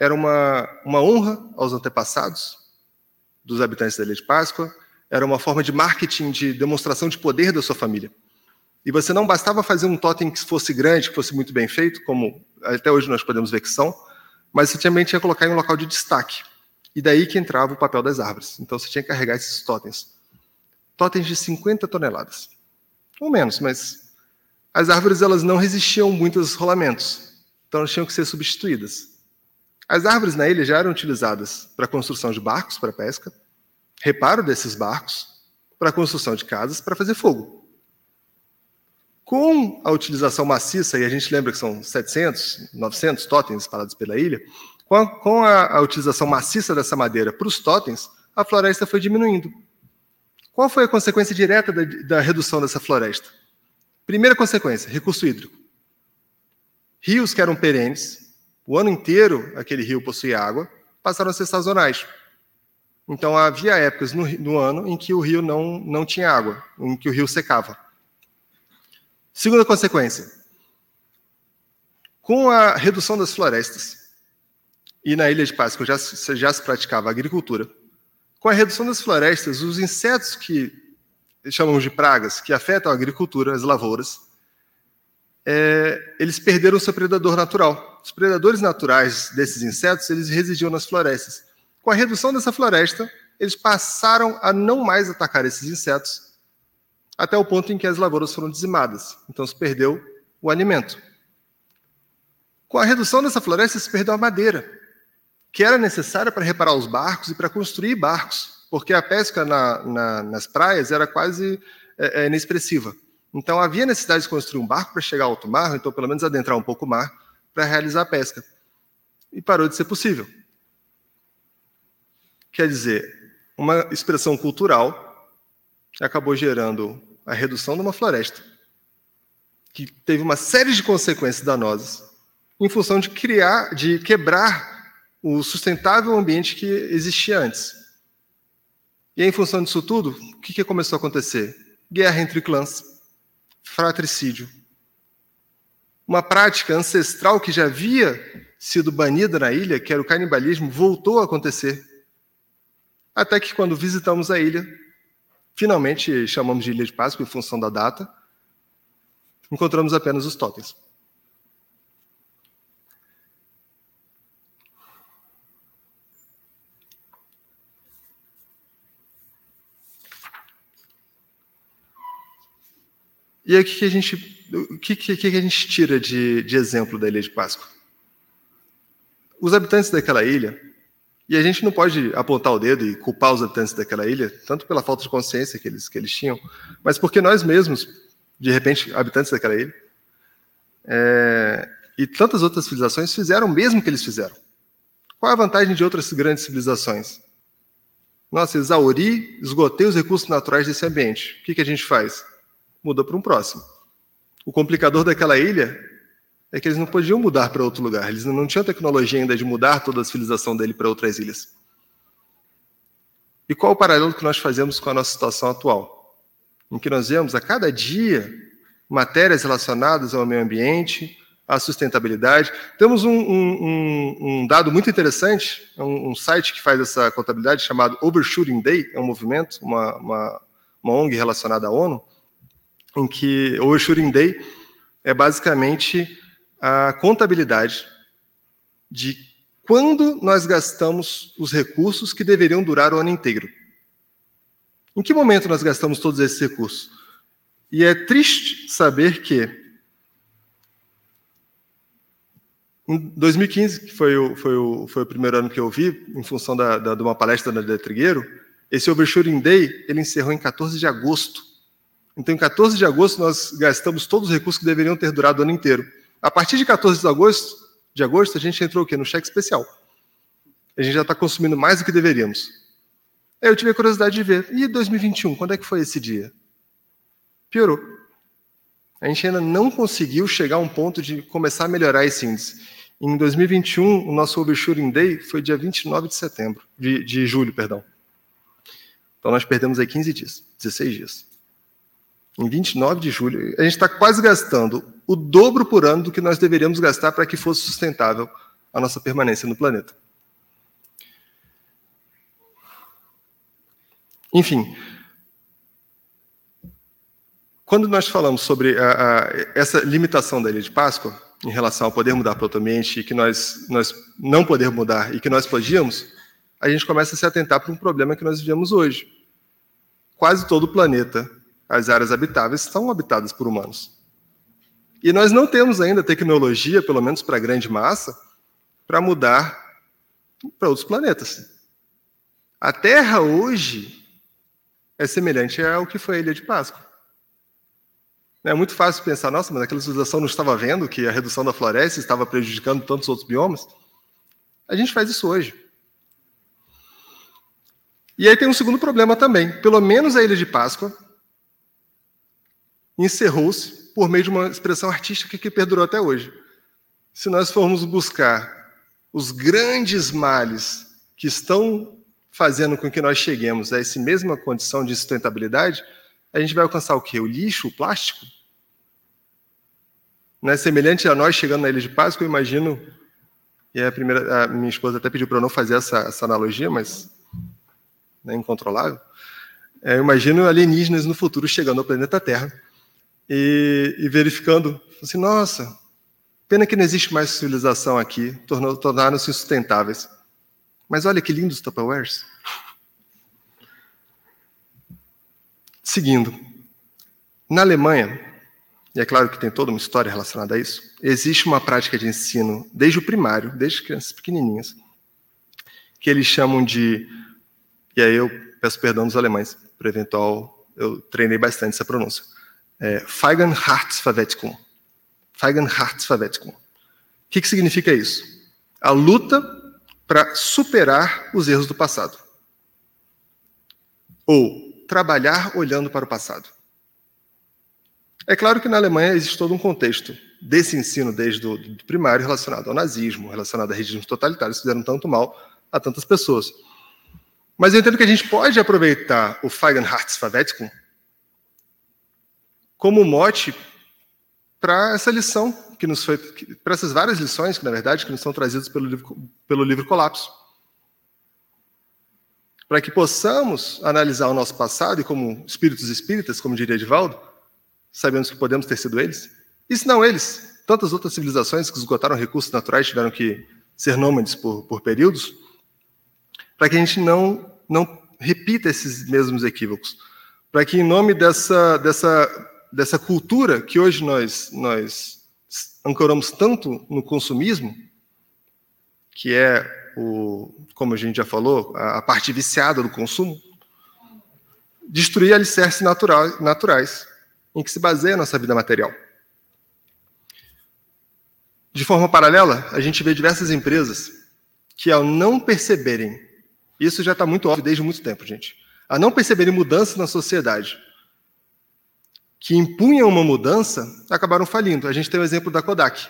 C: Era uma, uma honra aos antepassados dos habitantes da Ilha de Páscoa, era uma forma de marketing, de demonstração de poder da sua família. E você não bastava fazer um totem que fosse grande, que fosse muito bem feito, como até hoje nós podemos ver que são, mas você também tinha que colocar em um local de destaque. E daí que entrava o papel das árvores. Então você tinha que carregar esses totens. Totens de 50 toneladas. Ou menos, mas as árvores elas não resistiam muito aos rolamentos. Então elas tinham que ser substituídas. As árvores na ilha já eram utilizadas para construção de barcos para pesca, reparo desses barcos, para construção de casas, para fazer fogo. Com a utilização maciça, e a gente lembra que são 700, 900 totens espalhados pela ilha, com a, com a, a utilização maciça dessa madeira para os totens, a floresta foi diminuindo. Qual foi a consequência direta da, da redução dessa floresta? Primeira consequência, recurso hídrico. Rios que eram perenes, o ano inteiro aquele rio possuía água, passaram a ser sazonais. Então havia épocas no, no, ano em que o rio não, não tinha água, em que o rio secava. Segunda consequência: com a redução das florestas, e na Ilha de Páscoa já, já se praticava agricultura, com a redução das florestas, os insetos que chamamos de pragas, que afetam a agricultura, as lavouras, é, eles perderam seu predador natural. Os predadores naturais desses insetos, eles residiam nas florestas. Com a redução dessa floresta, eles passaram a não mais atacar esses insetos até o ponto em que as lavouras foram dizimadas. Então se perdeu o alimento. Com a redução dessa floresta, se perdeu a madeira, que era necessária para reparar os barcos e para construir barcos, porque a pesca na, na, nas praias era quase é, é, inexpressiva. Então havia necessidade de construir um barco para chegar ao alto mar, então pelo menos adentrar um pouco o mar, para realizar a pesca. E parou de ser possível. Quer dizer, uma expressão cultural acabou gerando a redução de uma floresta, que teve uma série de consequências danosas, em função de criar, de quebrar o sustentável ambiente que existia antes. E em função disso tudo, o que, que começou a acontecer? Guerra entre clãs, fratricídio. Uma prática ancestral que já havia sido banida na ilha, que era o canibalismo, voltou a acontecer. Até que, quando visitamos a ilha, Finalmente, chamamos de Ilha de Páscoa em função da data. Encontramos apenas os totens. E aí, o que, a gente, o que, que, que a gente tira de, de exemplo da Ilha de Páscoa? Os habitantes daquela ilha e a gente não pode apontar o dedo e culpar os habitantes daquela ilha, tanto pela falta de consciência que eles, que eles tinham, mas porque nós mesmos de repente, habitantes daquela ilha. É, e tantas outras civilizações fizeram o mesmo que eles fizeram. Qual é a vantagem de outras grandes civilizações? Nossa, exauri, esgotei os recursos naturais desse ambiente. O que, que a gente faz? Muda para um próximo. O complicador daquela ilha é que eles não podiam mudar para outro lugar. Eles não tinham tecnologia ainda de mudar toda a civilização dele para outras ilhas. E qual o paralelo que nós fazemos com a nossa situação atual? Em que nós vemos a cada dia matérias relacionadas ao meio ambiente, à sustentabilidade. Temos um, um, um dado muito interessante, é um, um, site que faz essa contabilidade chamado Overshooting Day, é um movimento, uma, uma, uma ONG relacionada à ONU, em que Overshooting Day é basicamente a contabilidade de quando nós gastamos os recursos que deveriam durar o ano inteiro. Em que momento nós gastamos todos esses recursos? E é triste saber que em 2015, que foi o, foi o, foi o primeiro ano que eu vi, em função da, da, de uma palestra da Detrigueiro, esse Overshooting Day ele encerrou em 14 de agosto. Então, em 14 de agosto, nós gastamos todos os recursos que deveriam ter durado o ano inteiro. A partir de 14 de agosto, de agosto a gente entrou o quê? No cheque especial. A gente já está consumindo mais do que deveríamos. Aí eu tive a curiosidade de ver. E 2021, quando é que foi esse dia? Piorou. A gente ainda não conseguiu chegar a um ponto de começar a melhorar esse índice. Em 2021, o nosso Overshooting Day foi dia 29 de setembro, de, de julho, perdão. Então nós perdemos aí 15 dias, 16 dias. Em 29 de julho, a gente está quase gastando o dobro por ano do que nós deveríamos gastar para que fosse sustentável a nossa permanência no planeta. Enfim, quando nós falamos sobre a, a, essa limitação da Ilha de Páscoa, em relação ao poder mudar para outro ambiente, e que nós, nós não poder mudar e que nós podíamos, a gente começa a se atentar para um problema que nós vivemos hoje. Quase todo o planeta, as áreas habitáveis, são habitadas por humanos. E nós não temos ainda tecnologia, pelo menos para a grande massa, para mudar para outros planetas. A Terra hoje é semelhante ao que foi a Ilha de Páscoa. É muito fácil pensar, nossa, mas aquela civilização não estava vendo que a redução da floresta estava prejudicando tantos outros biomas. A gente faz isso hoje. E aí tem um segundo problema também. Pelo menos a Ilha de Páscoa encerrou-se por meio de uma expressão artística que perdurou até hoje. Se nós formos buscar os grandes males que estão fazendo com que nós cheguemos a essa mesma condição de sustentabilidade, a gente vai alcançar o quê? O lixo, o plástico? Não é semelhante a nós chegando na Ilha de Páscoa, eu imagino, e a, primeira, a minha esposa até pediu para eu não fazer essa, essa analogia, mas é incontrolável. É, eu imagino alienígenas no futuro chegando ao planeta Terra e, e verificando, assim, nossa, pena que não existe mais civilização aqui, tornaram-se insustentáveis. Mas olha que lindos Tupperwares. Seguindo, na Alemanha, e é claro que tem toda uma história relacionada a isso, existe uma prática de ensino desde o primário, desde crianças pequenininhas, que eles chamam de, e aí eu peço perdão dos alemães, por eventual, eu treinei bastante essa pronúncia, é. O que, que significa isso? A luta para superar os erros do passado. Ou trabalhar olhando para o passado. É claro que na Alemanha existe todo um contexto desse ensino desde o primário relacionado ao nazismo, relacionado a regimes totalitários que fizeram tanto mal a tantas pessoas. Mas eu entendo que a gente pode aproveitar o Feigenhartsverwettung como mote para essa lição que nos foi, para essas várias lições que na verdade que nos são trazidas pelo livro, pelo livro Colapso, para que possamos analisar o nosso passado e como espíritos espíritas, como diria Edivaldo, sabemos que podemos ter sido eles, e se não eles, tantas outras civilizações que esgotaram recursos naturais tiveram que ser nômades por, por períodos, para que a gente não não repita esses mesmos equívocos, para que em nome dessa dessa dessa cultura que hoje nós, nós ancoramos tanto no consumismo, que é, o, como a gente já falou, a, a parte viciada do consumo, destruir alicerces natural, naturais em que se baseia a nossa vida material. De forma paralela, a gente vê diversas empresas que, ao não perceberem, isso já está muito óbvio desde muito tempo, gente, a não perceberem mudanças na sociedade, que impunham uma mudança, acabaram falindo. A gente tem o exemplo da Kodak.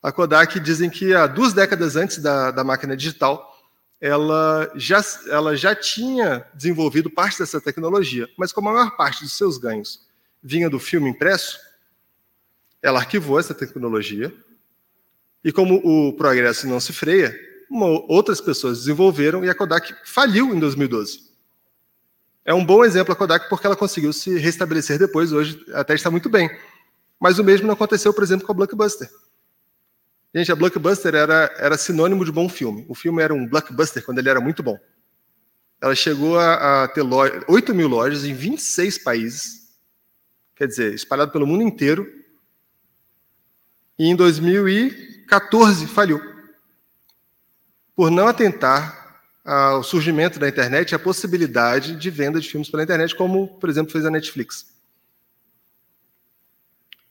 C: A Kodak dizem que há duas décadas antes da, da máquina digital, ela já, ela já tinha desenvolvido parte dessa tecnologia, mas como a maior parte dos seus ganhos vinha do filme impresso, ela arquivou essa tecnologia, e como o progresso não se freia, uma, outras pessoas desenvolveram e a Kodak faliu em 2012. É um bom exemplo a Kodak porque ela conseguiu se restabelecer depois, hoje até está muito bem. Mas o mesmo não aconteceu, por exemplo, com a Blockbuster. Gente, a Blockbuster era, era sinônimo de bom filme. O filme era um blockbuster quando ele era muito bom. Ela chegou a, a ter loja, 8 mil lojas em 26 países, quer dizer, espalhado pelo mundo inteiro. E em 2014 faliu. Por não atentar ao surgimento da internet e a possibilidade de venda de filmes pela internet, como, por exemplo, fez a Netflix.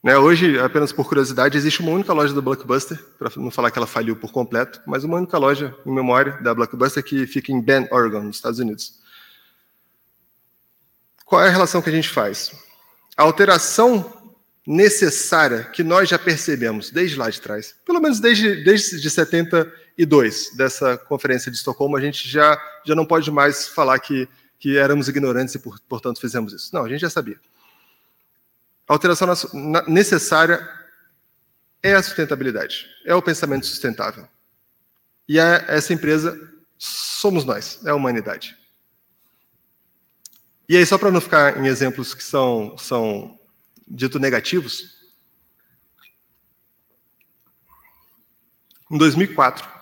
C: Né, hoje, apenas por curiosidade, existe uma única loja da Blockbuster, para não falar que ela faliu por completo, mas uma única loja em memória da Blockbuster que fica em Bend, Oregon, nos Estados Unidos. Qual é a relação que a gente faz? A alteração necessária que nós já percebemos desde lá de trás, pelo menos desde, desde de 72, dessa conferência de Estocolmo, a gente já, já não pode mais falar que, que éramos ignorantes e, por, portanto, fizemos isso. Não, a gente já sabia. A alteração necessária é a sustentabilidade, é o pensamento sustentável. E a, essa empresa somos nós, é a humanidade. E aí, só para não ficar em exemplos que são, são dito negativos, em 2004,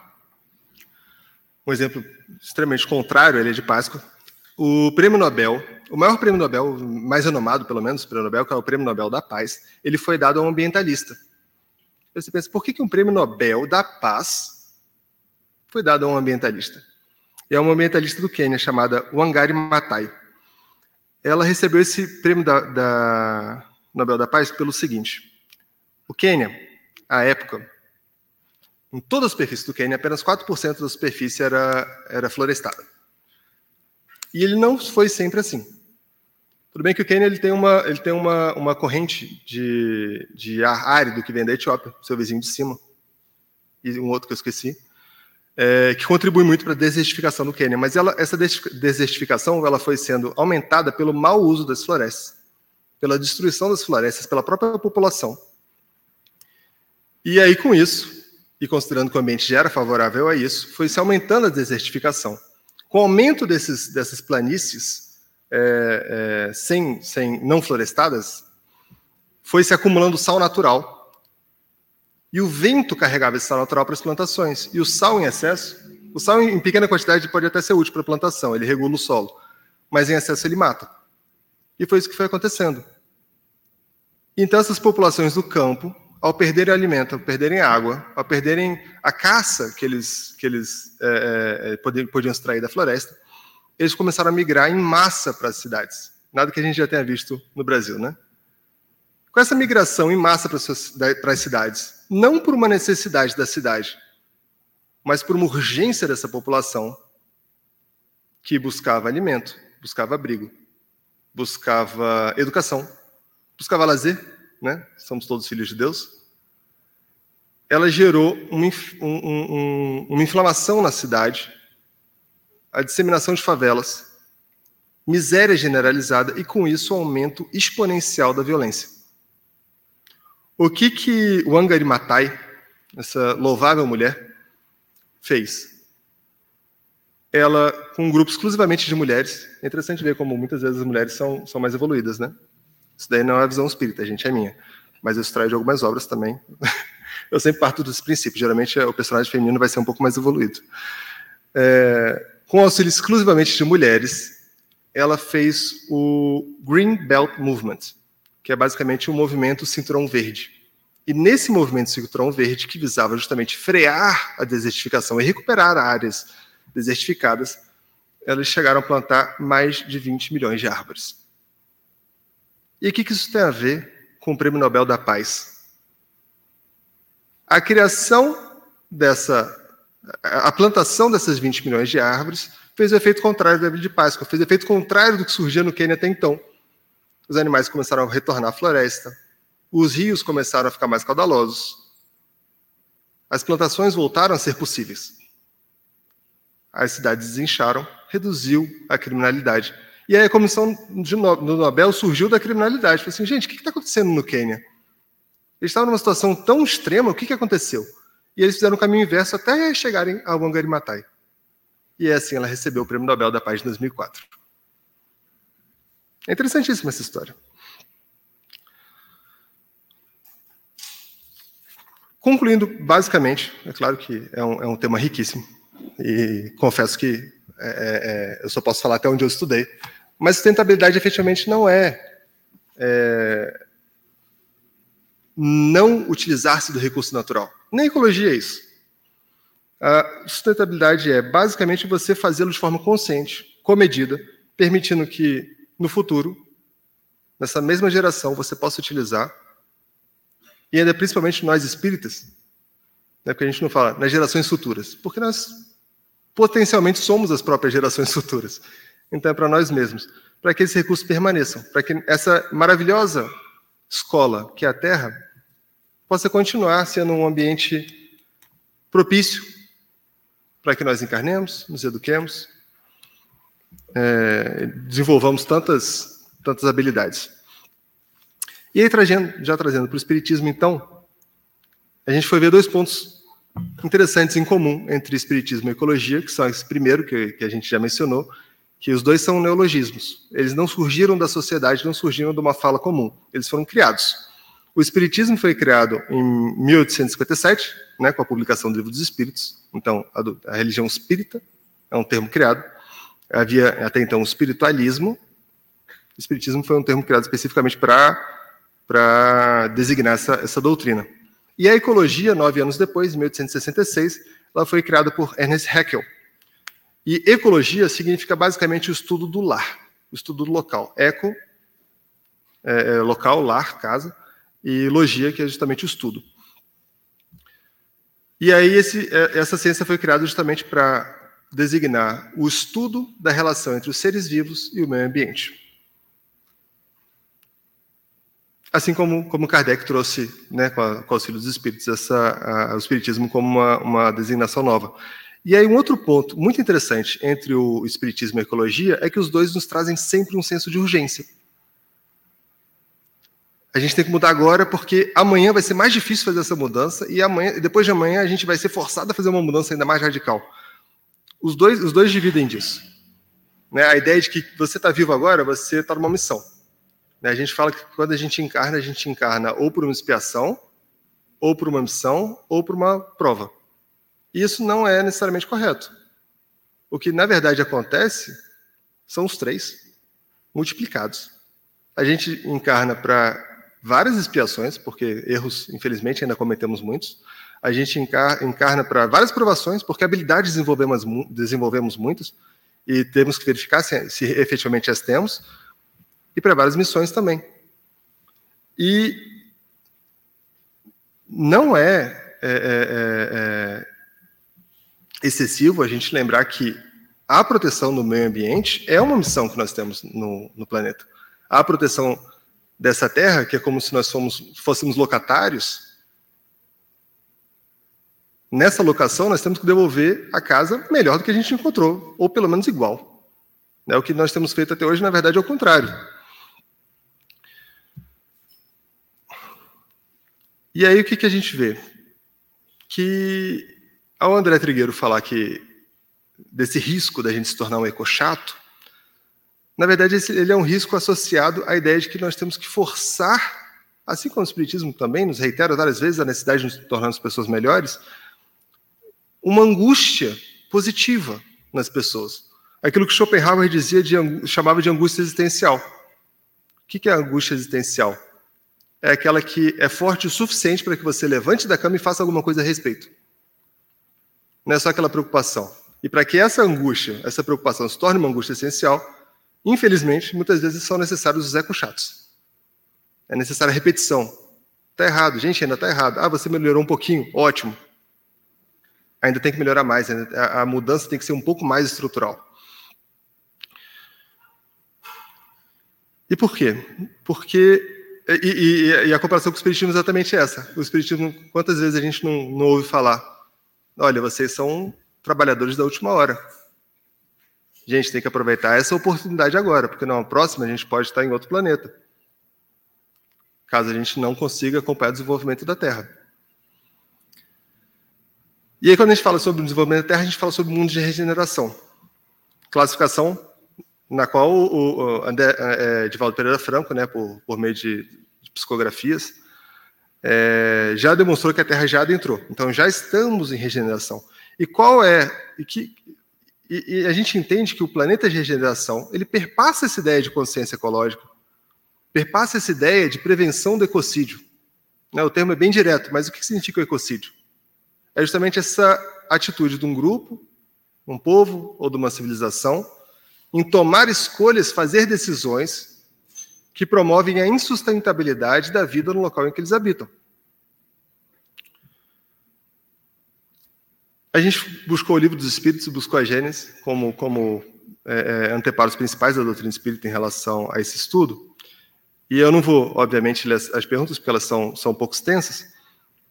C: um exemplo extremamente contrário, ele é de Páscoa, o prêmio Nobel, o maior prêmio Nobel, mais renomado pelo menos, o prêmio Nobel, que é o prêmio Nobel da Paz, ele foi dado a um ambientalista. Você pensa, por que, que um prêmio Nobel da Paz foi dado a um ambientalista? É uma ambientalista do Quênia chamada Wangari Maathai. Ela recebeu esse prêmio da, da Nobel da Paz pelo seguinte: o Quênia, à época, em toda a superfície do Quênia, apenas 4% da superfície era, era florestada. E ele não foi sempre assim. Tudo bem que o Quênia ele tem uma, ele tem uma, uma corrente de, de ar árido que vem da Etiópia, seu vizinho de cima, e um outro que eu esqueci, é, que contribui muito para a desertificação do Quênia. Mas ela, essa desertificação ela foi sendo aumentada pelo mau uso das florestas, pela destruição das florestas, pela própria população. E aí, com isso, e considerando que o ambiente já era favorável a isso, foi se aumentando a desertificação. Com o aumento desses, dessas planícies é, é, sem, sem, não florestadas, foi se acumulando sal natural. E o vento carregava esse sal natural para as plantações. E o sal em excesso, o sal em pequena quantidade pode até ser útil para a plantação, ele regula o solo, mas em excesso ele mata. E foi isso que foi acontecendo. Então essas populações do campo ao perderem alimento, ao perderem água, ao perderem a caça que eles, que eles é, é, é podiam, extrair da floresta, eles começaram a migrar em massa para as cidades. Nada que a gente já tenha visto no Brasil, né? Com essa migração em massa para as cidades, não por uma necessidade da cidade, mas por uma urgência dessa população que buscava alimento, buscava abrigo, buscava educação, buscava lazer, né? somos todos filhos de Deus, ela gerou uma, um, um, uma inflamação na cidade, a disseminação de favelas, miséria generalizada e, com isso, o aumento exponencial da violência. O que, que o Angari Matai, essa louvável mulher, fez? Ela, com um grupo exclusivamente de mulheres, é interessante ver como muitas vezes as mulheres são, são mais evoluídas, né? Isso daí não é a visão espírita, gente, é minha. Mas eu extraio de algumas obras também. eu sempre parto desse princípio. Geralmente o personagem feminino vai ser um pouco mais evoluído. É, com auxílio exclusivamente de mulheres, ela fez o Green Belt Movement, que é basicamente o um movimento Cinturão Verde. E nesse movimento Cinturão Verde, que visava justamente frear a desertificação e recuperar áreas desertificadas, elas chegaram a plantar mais de 20 milhões de árvores. E o que isso tem a ver com o Prêmio Nobel da Paz? A criação dessa. A plantação dessas 20 milhões de árvores fez o efeito contrário da Bíblia de Páscoa, fez o efeito contrário do que surgia no Quênia até então. Os animais começaram a retornar à floresta, os rios começaram a ficar mais caudalosos, as plantações voltaram a ser possíveis. As cidades desincharam, reduziu a criminalidade. E aí a comissão do Nobel surgiu da criminalidade. Falei assim, gente, o que está acontecendo no Quênia? Eles estavam numa situação tão extrema, o que, que aconteceu? E eles fizeram o caminho inverso até chegarem a Wangari Maathai. E é assim ela recebeu o Prêmio Nobel da Paz em 2004. É interessantíssima essa história. Concluindo, basicamente, é claro que é um, é um tema riquíssimo, e confesso que é, é, é eu só posso falar até onde eu estudei, mas sustentabilidade efetivamente não é, é não utilizar-se do recurso natural. Nem ecologia é isso. A sustentabilidade é basicamente você fazê-lo de forma consciente, comedida, permitindo que no futuro, nessa mesma geração, você possa utilizar, e ainda principalmente nós espíritas, né, porque a gente não fala nas gerações futuras, porque nós potencialmente somos as próprias gerações futuras. Então é para nós mesmos, para que esses recursos permaneçam, para que essa maravilhosa escola que é a Terra possa continuar sendo um ambiente propício para que nós encarnemos, nos eduquemos, é, desenvolvamos tantas, tantas habilidades. E aí, já trazendo para o Espiritismo, então, a gente foi ver dois pontos interessantes em comum entre Espiritismo e Ecologia, que são esse primeiro, que, que a gente já mencionou, que os dois são neologismos. Eles não surgiram da sociedade, não surgiram de uma fala comum, eles foram criados. O Espiritismo foi criado em 1857, né, com a publicação do Livro dos Espíritos, então a, do, a religião espírita é um termo criado. Havia até então o espiritualismo. O espiritismo foi um termo criado especificamente para designar essa, essa doutrina. E a ecologia, nove anos depois, em 1866, ela foi criada por Ernest Haeckel. E ecologia significa basicamente o estudo do lar, o estudo do local. Eco, é, é, local, lar, casa, e logia, que é justamente o estudo. E aí esse, é, essa ciência foi criada justamente para designar o estudo da relação entre os seres vivos e o meio ambiente. Assim como, como Kardec trouxe, né, com, a, com o auxílio dos espíritos, essa, a, o espiritismo como uma, uma designação nova. E aí um outro ponto muito interessante entre o espiritismo e a ecologia é que os dois nos trazem sempre um senso de urgência. A gente tem que mudar agora porque amanhã vai ser mais difícil fazer essa mudança e amanhã, depois de amanhã a gente vai ser forçado a fazer uma mudança ainda mais radical. Os dois, os dois dividem disso. Né? A ideia de que você está vivo agora, você está numa missão. Né? A gente fala que quando a gente encarna, a gente encarna ou por uma expiação, ou por uma missão, ou por uma prova. E isso não é necessariamente correto. O que na verdade acontece são os três multiplicados. A gente encarna para várias expiações, porque erros, infelizmente, ainda cometemos muitos. A gente encarna para várias provações, porque habilidades desenvolvemos, desenvolvemos muitas, e temos que verificar se, se efetivamente as temos, e para várias missões também. E não é, é, é, é, é excessivo a gente lembrar que a proteção do meio ambiente é uma missão que nós temos no, no planeta. A proteção dessa terra, que é como se nós fomos, fôssemos locatários, nessa locação nós temos que devolver a casa melhor do que a gente encontrou, ou pelo menos igual. É o que nós temos feito até hoje, na verdade, é o contrário. E aí o que, que a gente vê? Que ao André Trigueiro falar que desse risco da gente se tornar um ecochato, na verdade, ele é um risco associado à ideia de que nós temos que forçar, assim como o Espiritismo também nos reitera várias vezes a necessidade de nos tornarmos pessoas melhores, uma angústia positiva nas pessoas. Aquilo que Schopenhauer dizia de, chamava de angústia existencial. O que é angústia existencial? É aquela que é forte o suficiente para que você levante da cama e faça alguma coisa a respeito. Não é só aquela preocupação. E para que essa angústia, essa preocupação se torne uma angústia essencial, Infelizmente, muitas vezes são necessários os ecochatos. É necessária repetição. Está errado, gente, ainda está errado. Ah, você melhorou um pouquinho, ótimo. Ainda tem que melhorar mais, a mudança tem que ser um pouco mais estrutural. E por quê? Porque. E, e, e, a comparação com o Espiritismo é exatamente essa. O Espiritismo, quantas vezes a gente não, não ouve falar? Olha, vocês são trabalhadores da última hora. Gente, tem que aproveitar essa oportunidade agora, porque na próxima a gente pode estar em outro planeta. Caso a gente não consiga acompanhar o desenvolvimento da Terra. E aí, quando a gente fala sobre o desenvolvimento da Terra, a gente fala sobre o mundo de regeneração. Classificação na qual o, André, é, Divaldo Pereira Franco, né, por, por meio de, de psicografias, é, já demonstrou que a Terra já adentrou. Então, já estamos em regeneração. E qual é... E que, e, e, a gente entende que o planeta de regeneração ele perpassa essa ideia de consciência ecológica, perpassa essa ideia de prevenção do ecocídio. Né, o termo é bem direto, mas o que significa o ecocídio? É justamente essa atitude de um grupo, um povo ou de uma civilização em tomar escolhas, fazer decisões que promovem a insustentabilidade da vida no local em que eles habitam. A gente buscou o livro dos Espíritos, buscou a Gênesis como, como é, é, anteparos principais da doutrina espírita em relação a esse estudo. E eu não vou, obviamente, ler as, as perguntas, porque elas são, são um pouco extensas,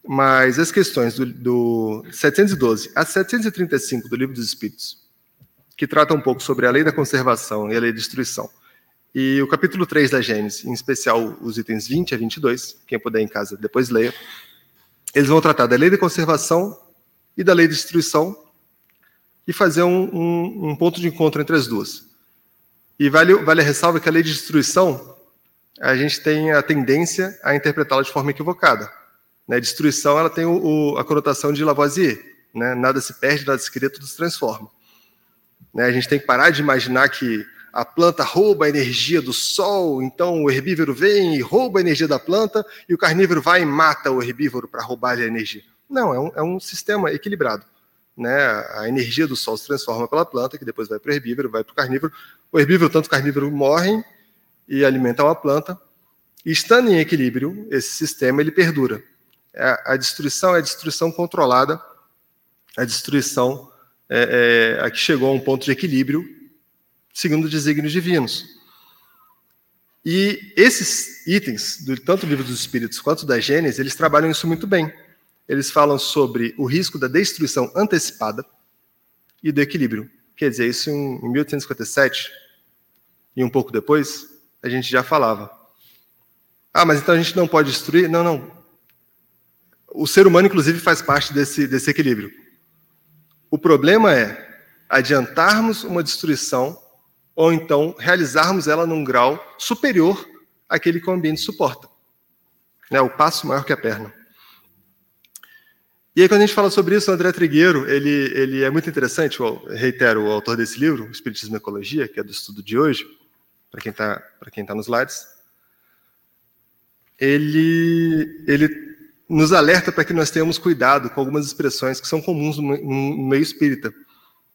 C: mas as questões do, do 712 a 735 do livro dos Espíritos que trata um pouco sobre a lei da conservação e a lei da destruição. E o capítulo 3 da Gênesis, em especial os itens 20 a 22, quem puder em casa depois leia, eles vão tratar da lei da conservação e da lei da destruição e fazer um, um, um ponto de encontro entre as duas. E vale, vale a ressalva que a lei de destruição, a gente tem a tendência a interpretá-la de forma equivocada. Né? Destruição ela tem o, o, a conotação de Lavoisier, né? nada se perde, nada se cria, tudo se transforma. Né? A gente tem que parar de imaginar que a planta rouba a energia do sol, então o herbívoro vem e rouba a energia da planta, e o carnívoro vai e mata o herbívoro para roubar a energia. Não, é um, é um sistema equilibrado. Né? A energia do sol se transforma pela planta, que depois vai para o herbívoro, vai para o carnívoro. O herbívoro, tanto o carnívoro, morrem e alimentam a planta. E estando em equilíbrio, esse sistema ele perdura. A, a destruição é a destruição controlada, a destruição é, é, a que chegou a um ponto de equilíbrio, segundo desígnios divinos. E esses itens, do, tanto do livro dos Espíritos quanto da Gênesis, eles trabalham isso muito bem. Eles falam sobre o risco da destruição antecipada e do equilíbrio. Quer dizer, isso em, em 1857 e um pouco depois, a gente já falava. Ah, mas então a gente não pode destruir? Não, não. O ser humano, inclusive, faz parte desse, desse equilíbrio. O problema é adiantarmos uma destruição ou então realizarmos ela num grau superior àquele que o ambiente suporta. Né, o passo maior que a perna. E aí, quando a gente fala sobre isso, o André Trigueiro, ele, ele é muito interessante, eu reitero, o autor desse livro, Espiritismo e Ecologia, que é do estudo de hoje, para quem está tá nos slides, ele, ele nos alerta para que nós tenhamos cuidado com algumas expressões que são comuns no, meio espírita.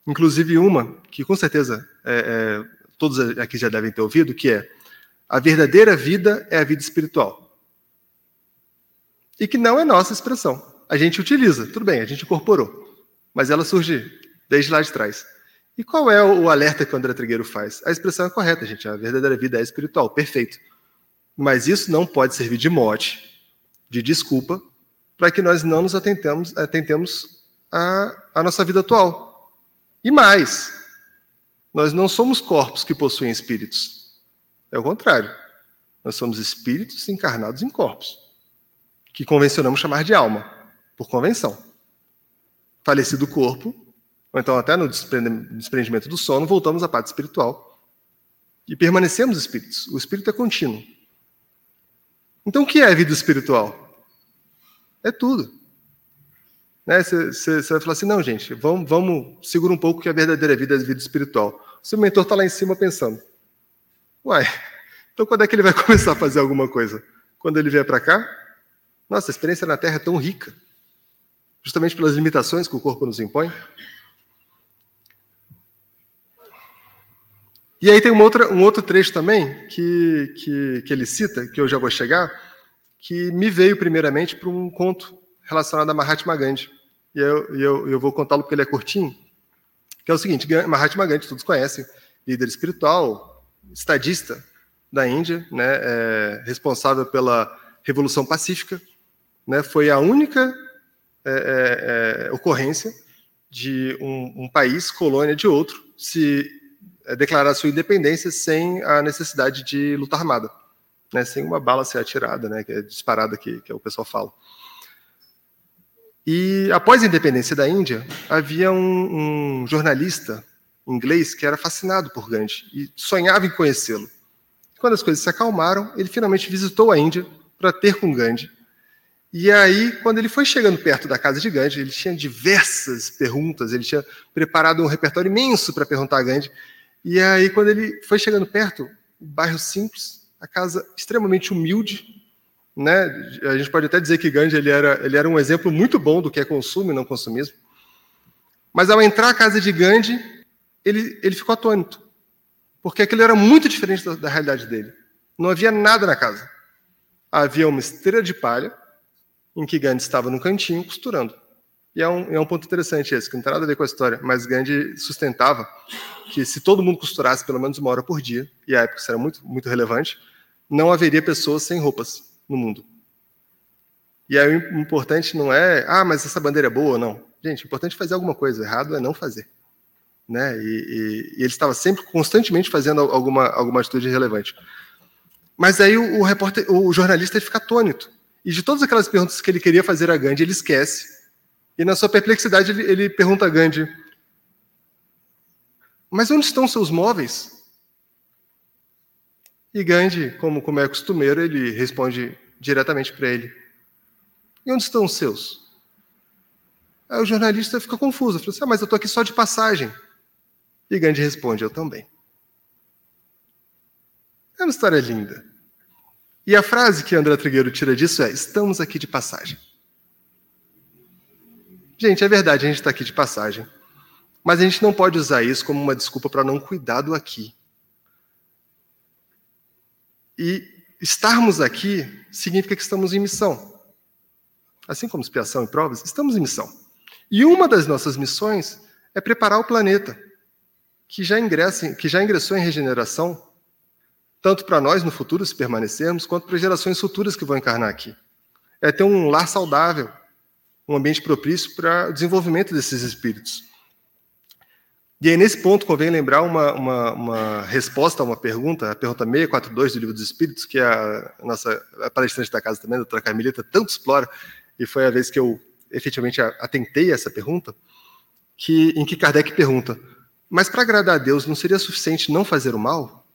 C: Inclusive uma, que com certeza é, é, todos aqui já devem ter ouvido, que é a verdadeira vida é a vida espiritual. E que não é nossa expressão. A gente utiliza, tudo bem, a gente incorporou, mas ela surge desde lá de trás. E qual é o alerta que o André Trigueiro faz? A expressão é correta, gente. A verdadeira vida é espiritual, perfeito. Mas isso não pode servir de mote de desculpa para que nós não nos atentemos, atentemos à, à nossa vida atual. E mais, nós não somos corpos que possuem espíritos. É o contrário. Nós somos espíritos encarnados em corpos, que convencionamos chamar de alma, por convenção. Falecido o corpo, ou então até no desprendimento do sono, voltamos à parte espiritual e permanecemos espíritos. O espírito é contínuo. Então, o que é vida espiritual? É tudo. Você né? vai falar assim, não, gente, vamos, vamos, segura um pouco que a verdadeira vida é a vida espiritual. O seu mentor está lá em cima pensando, uai, então quando é que ele vai começar a fazer alguma coisa? Quando ele vier para cá? Nossa, a experiência na Terra é tão rica, justamente pelas limitações que o corpo nos impõe. E aí tem uma outra, um outro trecho também que, que, que ele cita, que eu já vou chegar, que me veio primeiramente para um conto relacionado a Mahatma Gandhi. E eu, eu, eu vou contá-lo porque ele é curtinho, que é o seguinte, Mahatma Gandhi, todos conhecem, líder espiritual, estadista da Índia, né, é, responsável pela Revolução Pacífica, né, foi a única é, é, é ocorrência de um, um, país, colônia de outro, se declarar sua independência sem a necessidade de luta armada, né, sem uma bala ser atirada, né, que é disparada que, que o pessoal fala. E após a independência da Índia, havia um, um jornalista inglês que era fascinado por Gandhi e sonhava em conhecê-lo. Quando as coisas se acalmaram, ele finalmente visitou a Índia para ter com Gandhi. E aí, quando ele foi chegando perto da casa de Gandhi, ele tinha diversas perguntas, ele tinha preparado um repertório imenso para perguntar a Gandhi. E aí, quando ele foi chegando perto, bairro simples, a casa extremamente humilde, né? A gente pode até dizer que Gandhi ele era, ele era um exemplo muito bom do que é consumo e não consumismo. Mas ao entrar à casa de Gandhi, ele, ele ficou atônito, porque aquilo era muito diferente da, da realidade dele. Não havia nada na casa. Havia uma esteira de palha, em que Gandhi estava no cantinho costurando. E é um, é um ponto interessante esse, que não tem nada a ver com a história, mas Gandhi sustentava que se todo mundo costurasse pelo menos uma hora por dia, e a época isso era muito, muito relevante, não haveria pessoas sem roupas no mundo. E aí o importante não é, ah, mas essa bandeira é boa não. Gente, o importante é fazer alguma coisa, errado é não fazer. Né? E, e, e ele estava sempre, constantemente fazendo alguma, alguma atitude relevante. Mas aí o, o repórter, o jornalista fica atônito. E de todas aquelas perguntas que ele queria fazer a Gandhi, ele esquece e na sua perplexidade ele, ele pergunta a Gandhi: Mas onde estão seus móveis? E Gandhi, como, como é costumeiro, ele responde diretamente para ele: E onde estão os seus? Aí o jornalista fica confuso, fala assim, ah, mas eu estou aqui só de passagem. E Gandhi responde: Eu também. É uma história linda. E a frase que André Trigueiro tira disso é: Estamos aqui de passagem. Gente, é verdade, a gente está aqui de passagem. Mas a gente não pode usar isso como uma desculpa para não cuidar do aqui. E estarmos aqui significa que estamos em missão. Assim como expiação e provas, estamos em missão. E uma das nossas missões é preparar o planeta, que já, ingressa, que já ingressou em regeneração, tanto para nós no futuro, se permanecermos, quanto para gerações futuras que vão encarnar aqui. É ter um lar saudável, um ambiente propício para o desenvolvimento desses espíritos. E aí, nesse ponto, convém lembrar uma, uma, uma, resposta a uma pergunta, a pergunta 642 do Livro dos Espíritos, que a nossa a palestrante da casa também, a doutora Carmelita, tanto explora, e foi a vez que eu efetivamente atentei a essa pergunta, que, em que Kardec pergunta, mas para agradar a Deus, não seria suficiente não fazer o mal?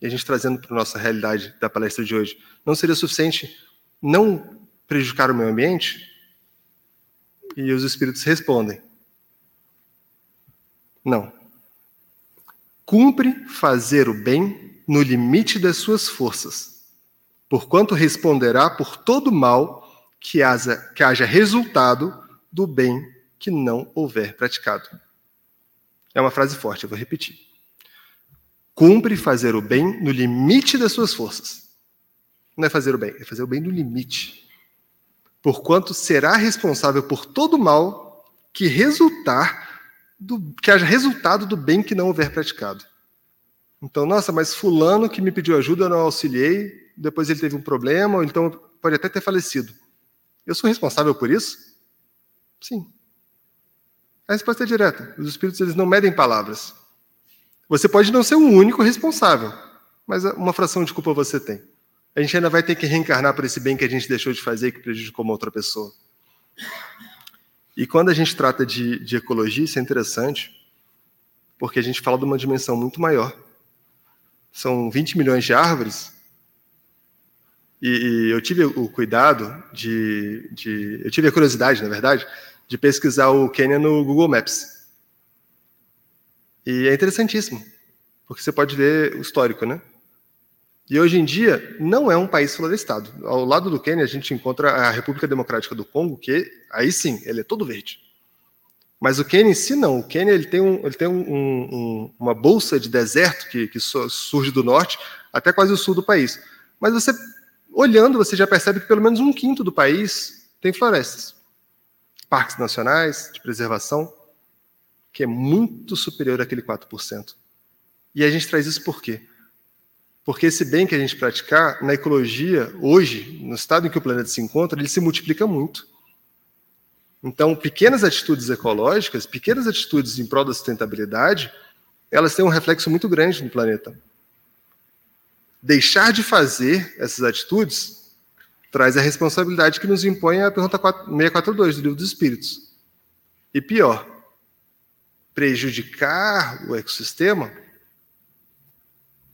C: E a gente trazendo para a nossa realidade da palestra de hoje, não seria suficiente não prejudicar o meio ambiente? E os espíritos respondem: Não. Cumpre fazer o bem no limite das suas forças, porquanto responderá por todo mal que haja, que haja resultado do bem que não houver praticado. É uma frase forte, eu vou repetir. Cumpre fazer o bem no limite das suas forças. Não é fazer o bem, é fazer o bem no limite porquanto será responsável por todo mal que resultar do, que haja resultado do bem que não houver praticado. Então, nossa, mas fulano que me pediu ajuda, eu não auxiliei, depois ele teve um problema, ou então pode até ter falecido. Eu sou responsável por isso? Sim. A resposta é direta. Os espíritos eles não medem palavras. Você pode não ser o único responsável, mas uma fração de culpa você tem a gente ainda vai ter que reencarnar por esse bem que a gente deixou de fazer e que prejudicou uma outra pessoa. E quando a gente trata de, de ecologia, isso é interessante, porque a gente fala de uma dimensão muito maior. São 20 milhões de árvores, e, e eu tive o cuidado de, de, Eu tive a curiosidade, na verdade, de pesquisar o Quênia no Google Maps. E é interessantíssimo, porque você pode ver o histórico, né? E hoje em dia não é um país florestado. Ao lado do Quênia a gente encontra a República Democrática do Congo, que aí sim, ele é todo verde. Mas o Quênia em si não. O Quênia ele tem, um, ele tem um, um, uma bolsa de deserto que, que surge do norte até quase o sul do país. Mas você, olhando, você já percebe que pelo menos um quinto do país tem florestas. Parques nacionais de preservação, que é muito superior àquele 4%. E a gente traz isso por quê? Porque esse bem que a gente praticar, na ecologia, hoje, no estado em que o planeta se encontra, ele se multiplica muito. Então, pequenas atitudes ecológicas, pequenas atitudes em prol da sustentabilidade, elas têm um reflexo muito grande no planeta. Deixar de fazer essas atitudes traz a responsabilidade que nos impõe a pergunta 642 do Livro dos Espíritos. E pior, prejudicar o ecossistema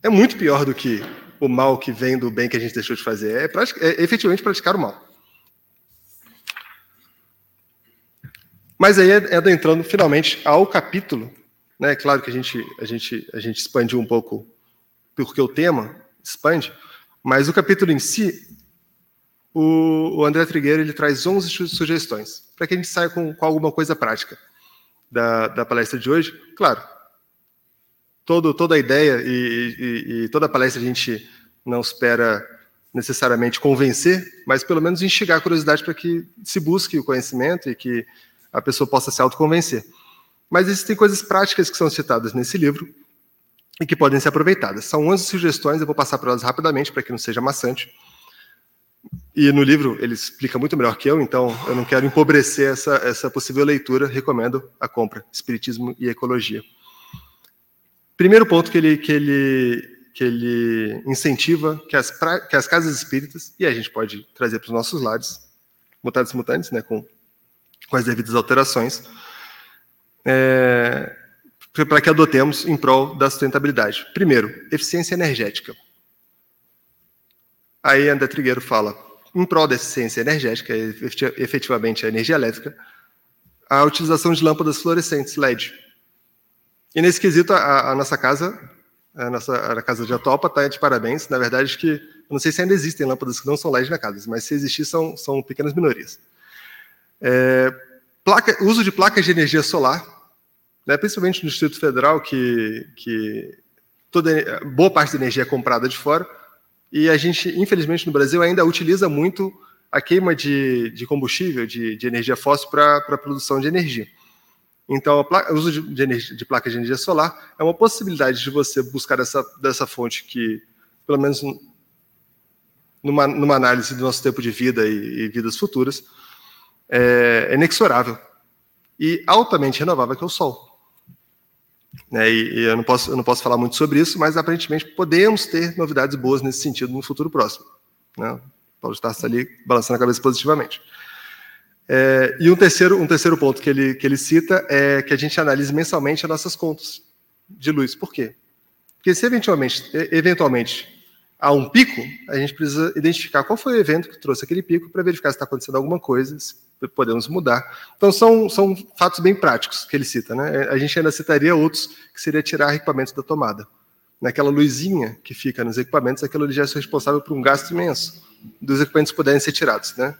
C: é muito pior do que o mal que vem do bem que a gente deixou de fazer. É, é efetivamente praticar o mal. Mas aí é adentrando finalmente ao capítulo, né? Claro que a gente a gente a gente expandiu um pouco porque o tema expande, mas o capítulo em si, o, o André Trigueiro ele traz 11 sugestões para que a gente saia com, com alguma coisa prática da, da palestra de hoje. Claro, todo, toda a ideia e, e, e toda a palestra a gente não espera necessariamente convencer, mas pelo menos instigar a curiosidade para que se busque o conhecimento e que a pessoa possa se autoconvencer. Mas existem coisas práticas que são citadas nesse livro e que podem ser aproveitadas. São 11 sugestões, eu vou passar por elas rapidamente para que não seja maçante. E no livro ele explica muito melhor que eu, então eu não quero empobrecer essa, essa possível leitura, recomendo a compra, Espiritismo e Ecologia. Primeiro ponto que ele, que ele, que ele incentiva que as, que as casas espíritas, e a gente pode trazer para os nossos lares, mutados mutantes, né, com com as devidas alterações, é, para que adotemos em prol da sustentabilidade. Primeiro, eficiência energética. Aí André Trigueiro fala, em prol da eficiência energética, efetivamente a energia elétrica, a utilização de lâmpadas fluorescentes LED. E nesse quesito, a, a nossa casa, a nossa a casa de Atopa está de parabéns. Na verdade, que não sei se ainda existem lâmpadas que não são LED na casa, mas se existir, são, são pequenas minorias. É, placa, uso de placas de energia solar, né, principalmente no Distrito Federal, que, que toda, boa parte da energia é comprada de fora, e a gente, infelizmente, no Brasil ainda utiliza muito a queima de, de combustível, de, de energia fóssil, para a produção de energia. Então, o uso de, energia, de placas de energia solar é uma possibilidade de você buscar essa, dessa fonte que, pelo menos numa, numa análise do nosso tempo de vida e, e vidas futuras, é, é inexorável e altamente renovável, que é o Sol. Né, e, e eu, não posso, eu não posso falar muito sobre isso, mas aparentemente podemos ter novidades boas nesse sentido no futuro próximo. Né? O Paulo está ali balançando a cabeça positivamente. É, e um terceiro, um terceiro ponto que ele, que ele cita é que a gente analise mensalmente as nossas contas de luz. Por quê? Porque se eventualmente, eventualmente há um pico, a gente precisa identificar qual foi o evento que trouxe aquele pico para verificar se está acontecendo alguma coisa, se podemos mudar. Então, são, são fatos bem práticos que ele cita. Né? A gente ainda citaria outros, que seria tirar equipamentos da tomada. Naquela luzinha que fica nos equipamentos, aquilo já é responsável por um gasto imenso dos equipamentos puderem ser tirados. Né?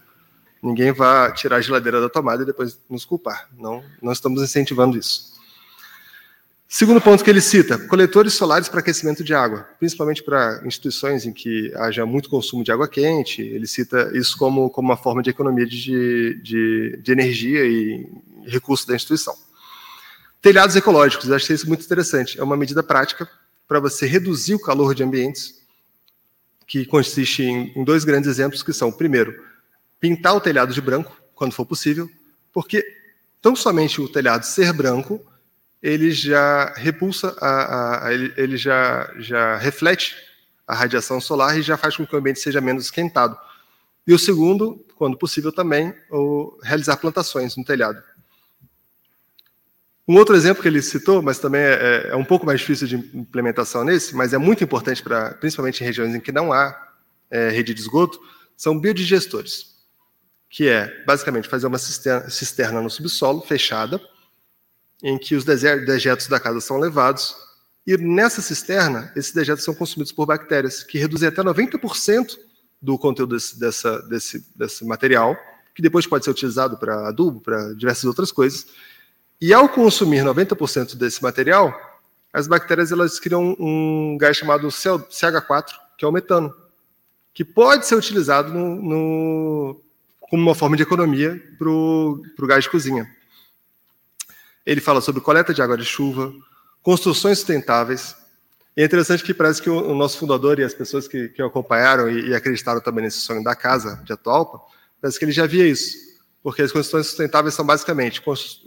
C: Ninguém vai tirar a geladeira da tomada e depois nos culpar. Não, não estamos incentivando isso. Segundo ponto que ele cita, coletores solares para aquecimento de água, principalmente para instituições em que haja muito consumo de água quente. Ele cita isso como, como uma forma de economia de, de, de energia e recursos da instituição. Telhados ecológicos, eu achei isso muito interessante. É uma medida prática para você reduzir o calor de ambientes, que consiste em, em dois grandes exemplos, que são, primeiro, pintar o telhado de branco, quando for possível, porque tão somente o telhado ser branco ele já repulsa, a, a, ele, ele já, já reflete a radiação solar e já faz com que o ambiente seja menos esquentado. E o segundo, quando possível também, o realizar plantações no telhado. Um outro exemplo que ele citou, mas também é, é, é um pouco mais difícil de implementação nesse, mas é muito importante para, principalmente em regiões em que não há é, rede de esgoto, são biodigestores, que é basicamente fazer uma cisterna, cisterna no subsolo fechada, em que os dejetos da casa são levados, e nessa cisterna, esses dejetos são consumidos por bactérias, que reduzem até 90% do conteúdo desse, dessa, desse, desse material, que depois pode ser utilizado para adubo, para diversas outras coisas. E ao consumir 90% desse material, as bactérias elas criam um gás chamado CH4, que é o metano, que pode ser utilizado no, no, como uma forma de economia para o gás de cozinha. Ele fala sobre coleta de água de chuva, construções sustentáveis. E é interessante que parece que o, nosso fundador e as pessoas que, que o acompanharam e, e, acreditaram também nesse sonho da casa de Atualpa, parece que ele já via isso. Porque as construções sustentáveis são basicamente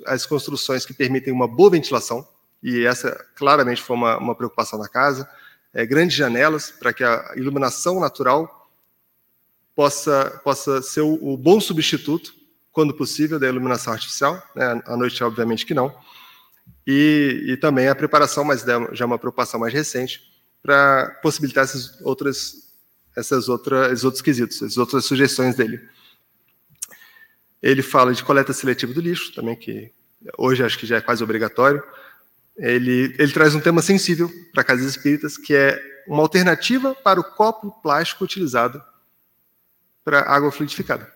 C: as construções que permitem uma boa ventilação, e essa claramente foi uma, uma preocupação da casa, é, grandes janelas para que a iluminação natural possa, possa ser o, o bom substituto quando possível, da iluminação artificial. Né? À noite, obviamente que não. E, e também a preparação, mas já uma preocupação mais recente, para possibilitar essas outras, essas outras, esses outros quesitos, essas outras sugestões dele. Ele fala de coleta seletiva do lixo, também que hoje acho que já é quase obrigatório. Ele, ele traz um tema sensível para casas espíritas, que é uma alternativa para o copo plástico utilizado para água fluidificada.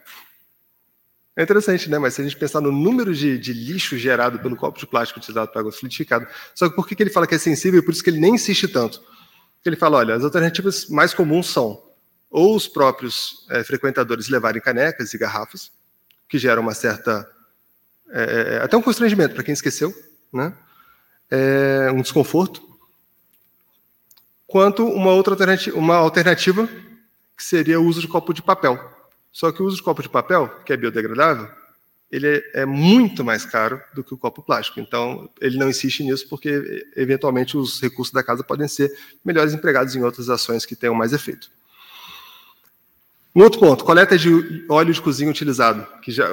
C: É interessante, né? Mas se a gente pensar no número de, de lixo gerado pelo copo de plástico utilizado para água fluidificada, só que por que, que ele fala que é sensível e por isso que ele nem insiste tanto? Ele fala, olha, as alternativas mais comuns são ou os próprios é, frequentadores levarem canecas e garrafas, que geram uma certa é, até um constrangimento para quem esqueceu, né? É, um desconforto, quanto uma outra alternativa, uma alternativa que seria o uso de copo de papel. Só que o uso de copo de papel, que é biodegradável, ele é, é muito mais caro do que o copo plástico. Então, ele não insiste nisso porque, eventualmente, os recursos da casa podem ser melhores empregados em outras ações que tenham mais efeito. Um outro ponto, coleta de óleo de cozinha utilizado, que já,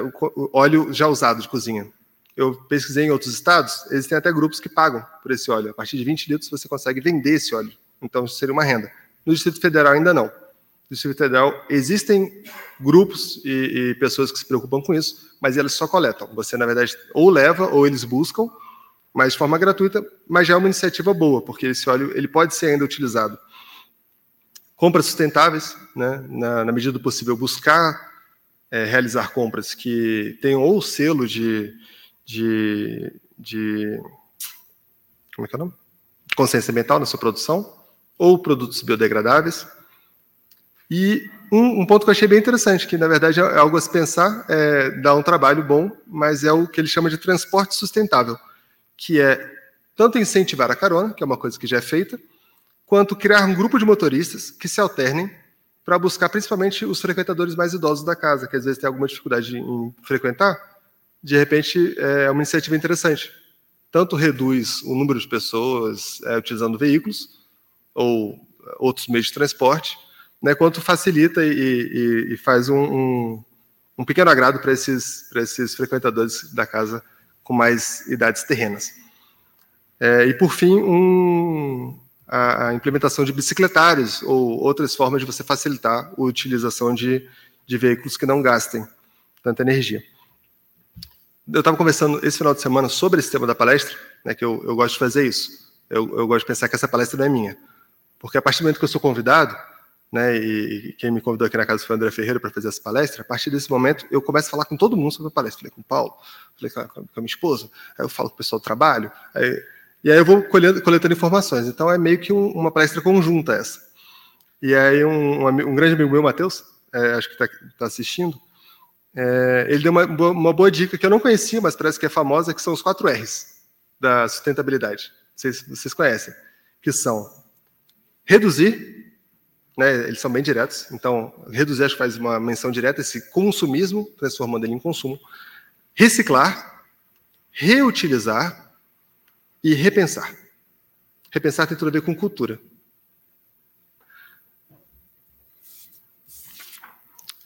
C: óleo já usado de cozinha. Eu pesquisei em outros estados, existem até grupos que pagam por esse óleo. A partir de 20 litros você consegue vender esse óleo. Então, isso seria uma renda. No Distrito Federal ainda não. Distrito Federal, existem grupos e, e, pessoas que se preocupam com isso, mas eles só coletam. Você, na verdade, ou leva ou eles buscam, mas de forma gratuita, mas já é uma iniciativa boa, porque esse óleo ele pode ser ainda utilizado. Compras sustentáveis, né, na, na medida do possível, buscar é, realizar compras que tenham ou selo de, de, de como é que é o nome? consciência ambiental na sua produção, ou produtos biodegradáveis, e um, um, ponto que eu achei bem interessante, que na verdade é algo a se pensar, é, dá um trabalho bom, mas é o que ele chama de transporte sustentável, que é tanto incentivar a carona, que é uma coisa que já é feita, quanto criar um grupo de motoristas que se alternem para buscar principalmente os frequentadores mais idosos da casa, que às vezes tem alguma dificuldade em frequentar. De repente, é uma iniciativa interessante. Tanto reduz o número de pessoas é, utilizando veículos ou outros meios de transporte, né, quanto facilita e, e, e faz um, um, um, pequeno agrado para esses, esses frequentadores da casa com mais idades terrenas. É, e, por fim, um, a, a, implementação de bicicletários ou outras formas de você facilitar a utilização de, de veículos que não gastem tanta energia. Eu estava conversando esse final de semana sobre esse tema da palestra, né, que eu, eu gosto de fazer isso. Eu, eu gosto de pensar que essa palestra não é minha. Porque a partir do momento que eu sou convidado, né, e quem me convidou aqui na casa foi o André Ferreira para fazer essa palestra, a partir desse momento eu começo a falar com todo mundo sobre a palestra. Falei com o Paulo, falei com a, com a minha esposa, aí eu falo com o pessoal do trabalho, aí, e aí eu vou colhendo, coletando informações. Então é meio que um, uma palestra conjunta essa. E aí um, um, um grande amigo meu, Matheus, é, acho que está tá assistindo, é, ele deu uma, uma boa dica que eu não conhecia, mas parece que é famosa, que são os quatro R's da sustentabilidade. Vocês, vocês conhecem, que são reduzir, né, eles são bem diretos. Então, reduzir acho que faz uma menção direta esse consumismo, transformando ele em consumo. Reciclar, reutilizar e repensar. Repensar tem tudo a ver com cultura.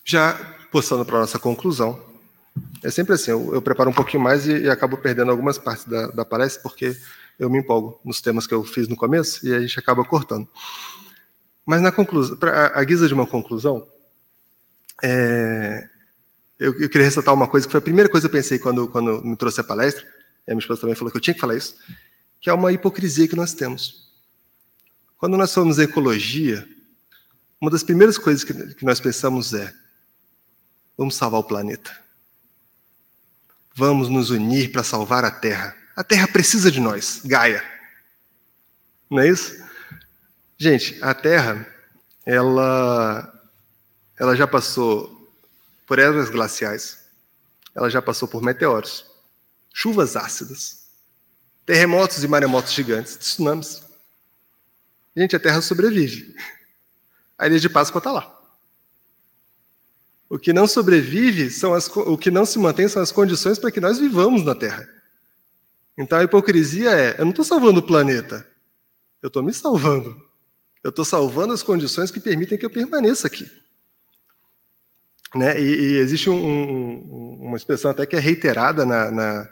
C: Já postando para a nossa conclusão, é sempre assim, eu, eu preparo um pouquinho mais e, e, acabo perdendo algumas partes da, da palestra, porque eu me empolgo nos temas que eu fiz no começo e a gente acaba cortando. Mas na conclusão, para a guisa de uma conclusão, é, eu, eu, queria ressaltar uma coisa que foi a primeira coisa que eu pensei quando, quando me trouxe a palestra, e a minha esposa também falou que eu tinha que falar isso, que é uma hipocrisia que nós temos. Quando nós somos ecologia, uma das primeiras coisas que, que nós pensamos é: vamos salvar o planeta. Vamos nos unir para salvar a Terra. A Terra precisa de nós, Gaia. Não é isso? Gente, a Terra, ela, ela já passou por eras glaciais, ela já passou por meteoros, chuvas ácidas, terremotos e maremotos gigantes, tsunamis. Gente, a Terra sobrevive. A Ilha de Páscoa está lá. O que não sobrevive são as, o que não se mantém são as condições para que nós vivamos na Terra. Então a hipocrisia é: eu não estou salvando o planeta, eu estou me salvando. Eu estou salvando as condições que permitem que eu permaneça aqui. Né? E, e existe um, um, uma expressão até que é reiterada na, na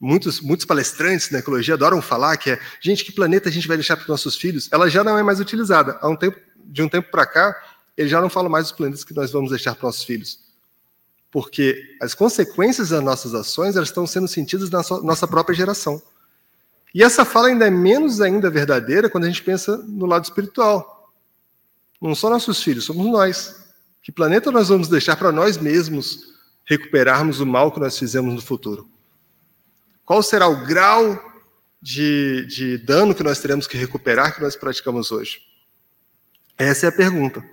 C: muitos, muitos palestrantes na ecologia adoram falar que é gente que planeta a gente vai deixar para os nossos filhos. Ela já não é mais utilizada. Há um tempo, de um tempo para cá, ele já não fala mais dos planetas que nós vamos deixar para nossos filhos. Porque as consequências das nossas ações elas estão sendo sentidas na nossa própria geração. E essa fala ainda é menos ainda verdadeira quando a gente pensa no lado espiritual. Não são nossos filhos, somos nós. Que planeta nós vamos deixar para nós mesmos recuperarmos o mal que nós fizemos no futuro? Qual será o grau de, de dano que nós teremos que recuperar que nós praticamos hoje? Essa é a pergunta.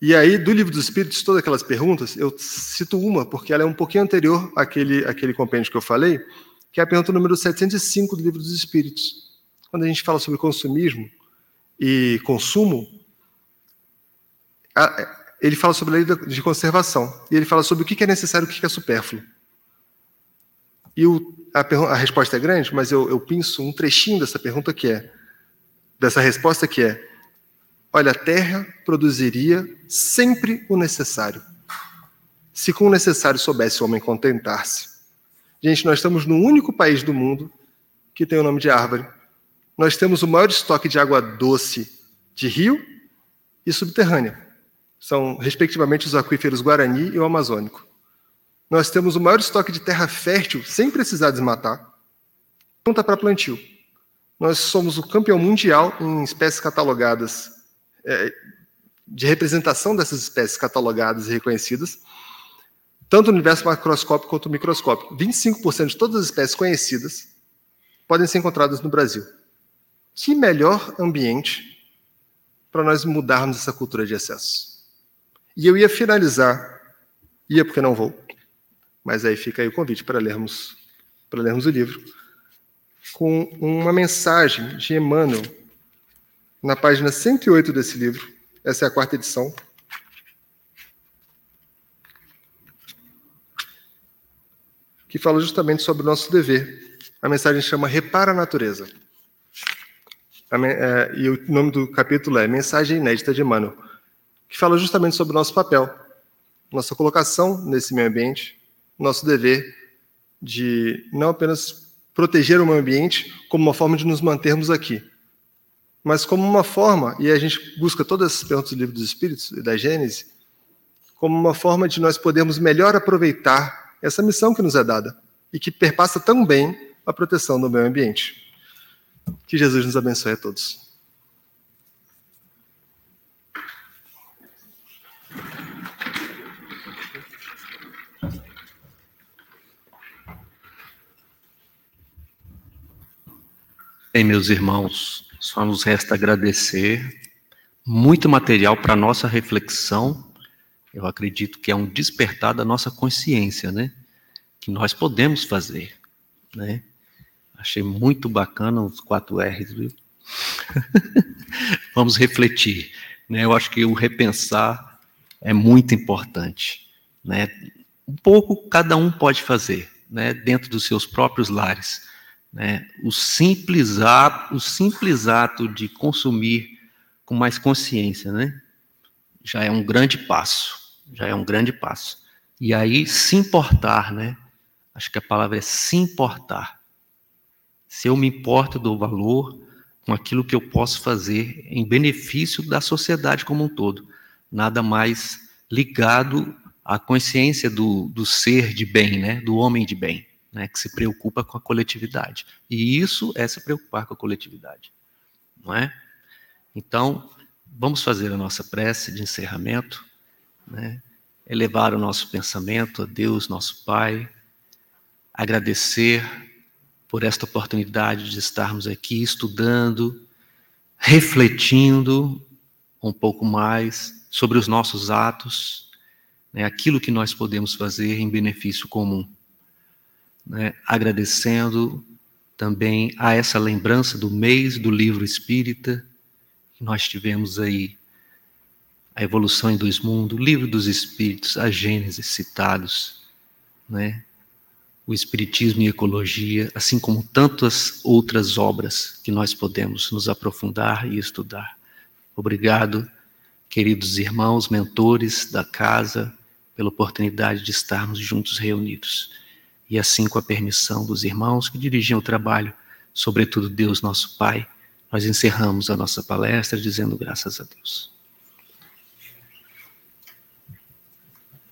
C: E aí, do livro dos Espíritos, todas aquelas perguntas, eu cito uma, porque ela é um pouquinho anterior àquele, àquele compêndio que eu falei, que é a pergunta número 705 do livro dos Espíritos. Quando a gente fala sobre consumismo e consumo, ele fala sobre a lei de conservação. E ele fala sobre o que é necessário e o que é supérfluo. E o, a, a, resposta é grande, mas eu, eu pinço um trechinho dessa pergunta que é, dessa resposta que é, olha, a terra produziria sempre o necessário. Se com o necessário soubesse o homem contentar-se. Gente, nós estamos no único país do mundo que tem o nome de árvore. Nós temos o maior estoque de água doce de rio e subterrânea. São, respectivamente, os aquíferos Guarani e o Amazônico. Nós temos o maior estoque de terra fértil sem precisar desmatar. Pronta para plantio. Nós somos o campeão mundial em espécies catalogadas, é, de representação dessas espécies catalogadas e reconhecidas tanto no universo macroscópico quanto microscópico. 25% de todas as espécies conhecidas podem ser encontradas no Brasil. Que melhor ambiente para nós mudarmos essa cultura de excesso? E eu ia finalizar, ia porque não vou, mas aí fica aí o convite para lermos, para lermos o livro, com uma mensagem de Emmanuel, na página 108 desse livro, essa é a quarta edição, que fala justamente sobre o nosso dever. A mensagem chama Repara a Natureza. É, e o nome do capítulo é Mensagem Inédita de Emmanuel, que fala justamente sobre o nosso papel, nossa colocação nesse meio ambiente, nosso dever de não apenas proteger o meio ambiente como uma forma de nos mantermos aqui, mas como uma forma, e a gente busca todas essas perguntas do livro dos Espíritos e da Gênese, como uma forma de nós podermos melhor aproveitar essa missão que nos é dada e que perpassa tão bem a proteção do meio ambiente. Que Jesus nos abençoe a todos.
B: Bem, meus irmãos, só nos resta agradecer. Muito material para nossa reflexão eu acredito que é um despertar da nossa consciência, né? Que nós podemos fazer, né? Achei muito bacana os quatro R's, viu? Vamos refletir, né? Eu acho que o repensar é muito importante, né? Um pouco cada um pode fazer, né? Dentro dos seus próprios lares, né? O simples ato, o simples ato de consumir com mais consciência, né? Já é um grande passo já é um grande passo. E aí, se importar, né? Acho que a palavra é se importar. Se eu me importo do valor com aquilo que eu posso fazer em benefício da sociedade como um todo, nada mais ligado à consciência do, do ser de bem, né? Do homem de bem, né? Que se preocupa com a coletividade. E isso é se preocupar com a coletividade, não é? Então, vamos fazer a nossa prece de encerramento. Né? elevar o nosso pensamento a Deus, nosso Pai, agradecer por esta oportunidade de estarmos aqui estudando, refletindo um pouco mais sobre os nossos atos, né, aquilo que nós podemos fazer em benefício comum. Né, agradecendo também a essa lembrança do mês do livro espírita, que nós tivemos aí a evolução em dois mundos, livro dos espíritos, a Gênesis citados, né? o Espiritismo e Ecologia, assim como tantas outras obras que nós podemos nos aprofundar e estudar. Obrigado, queridos irmãos, mentores da casa, pela oportunidade de estarmos juntos reunidos. E assim, com a permissão dos irmãos que dirigiam o trabalho, sobretudo Deus, nosso Pai, nós encerramos a nossa palestra dizendo graças a Deus.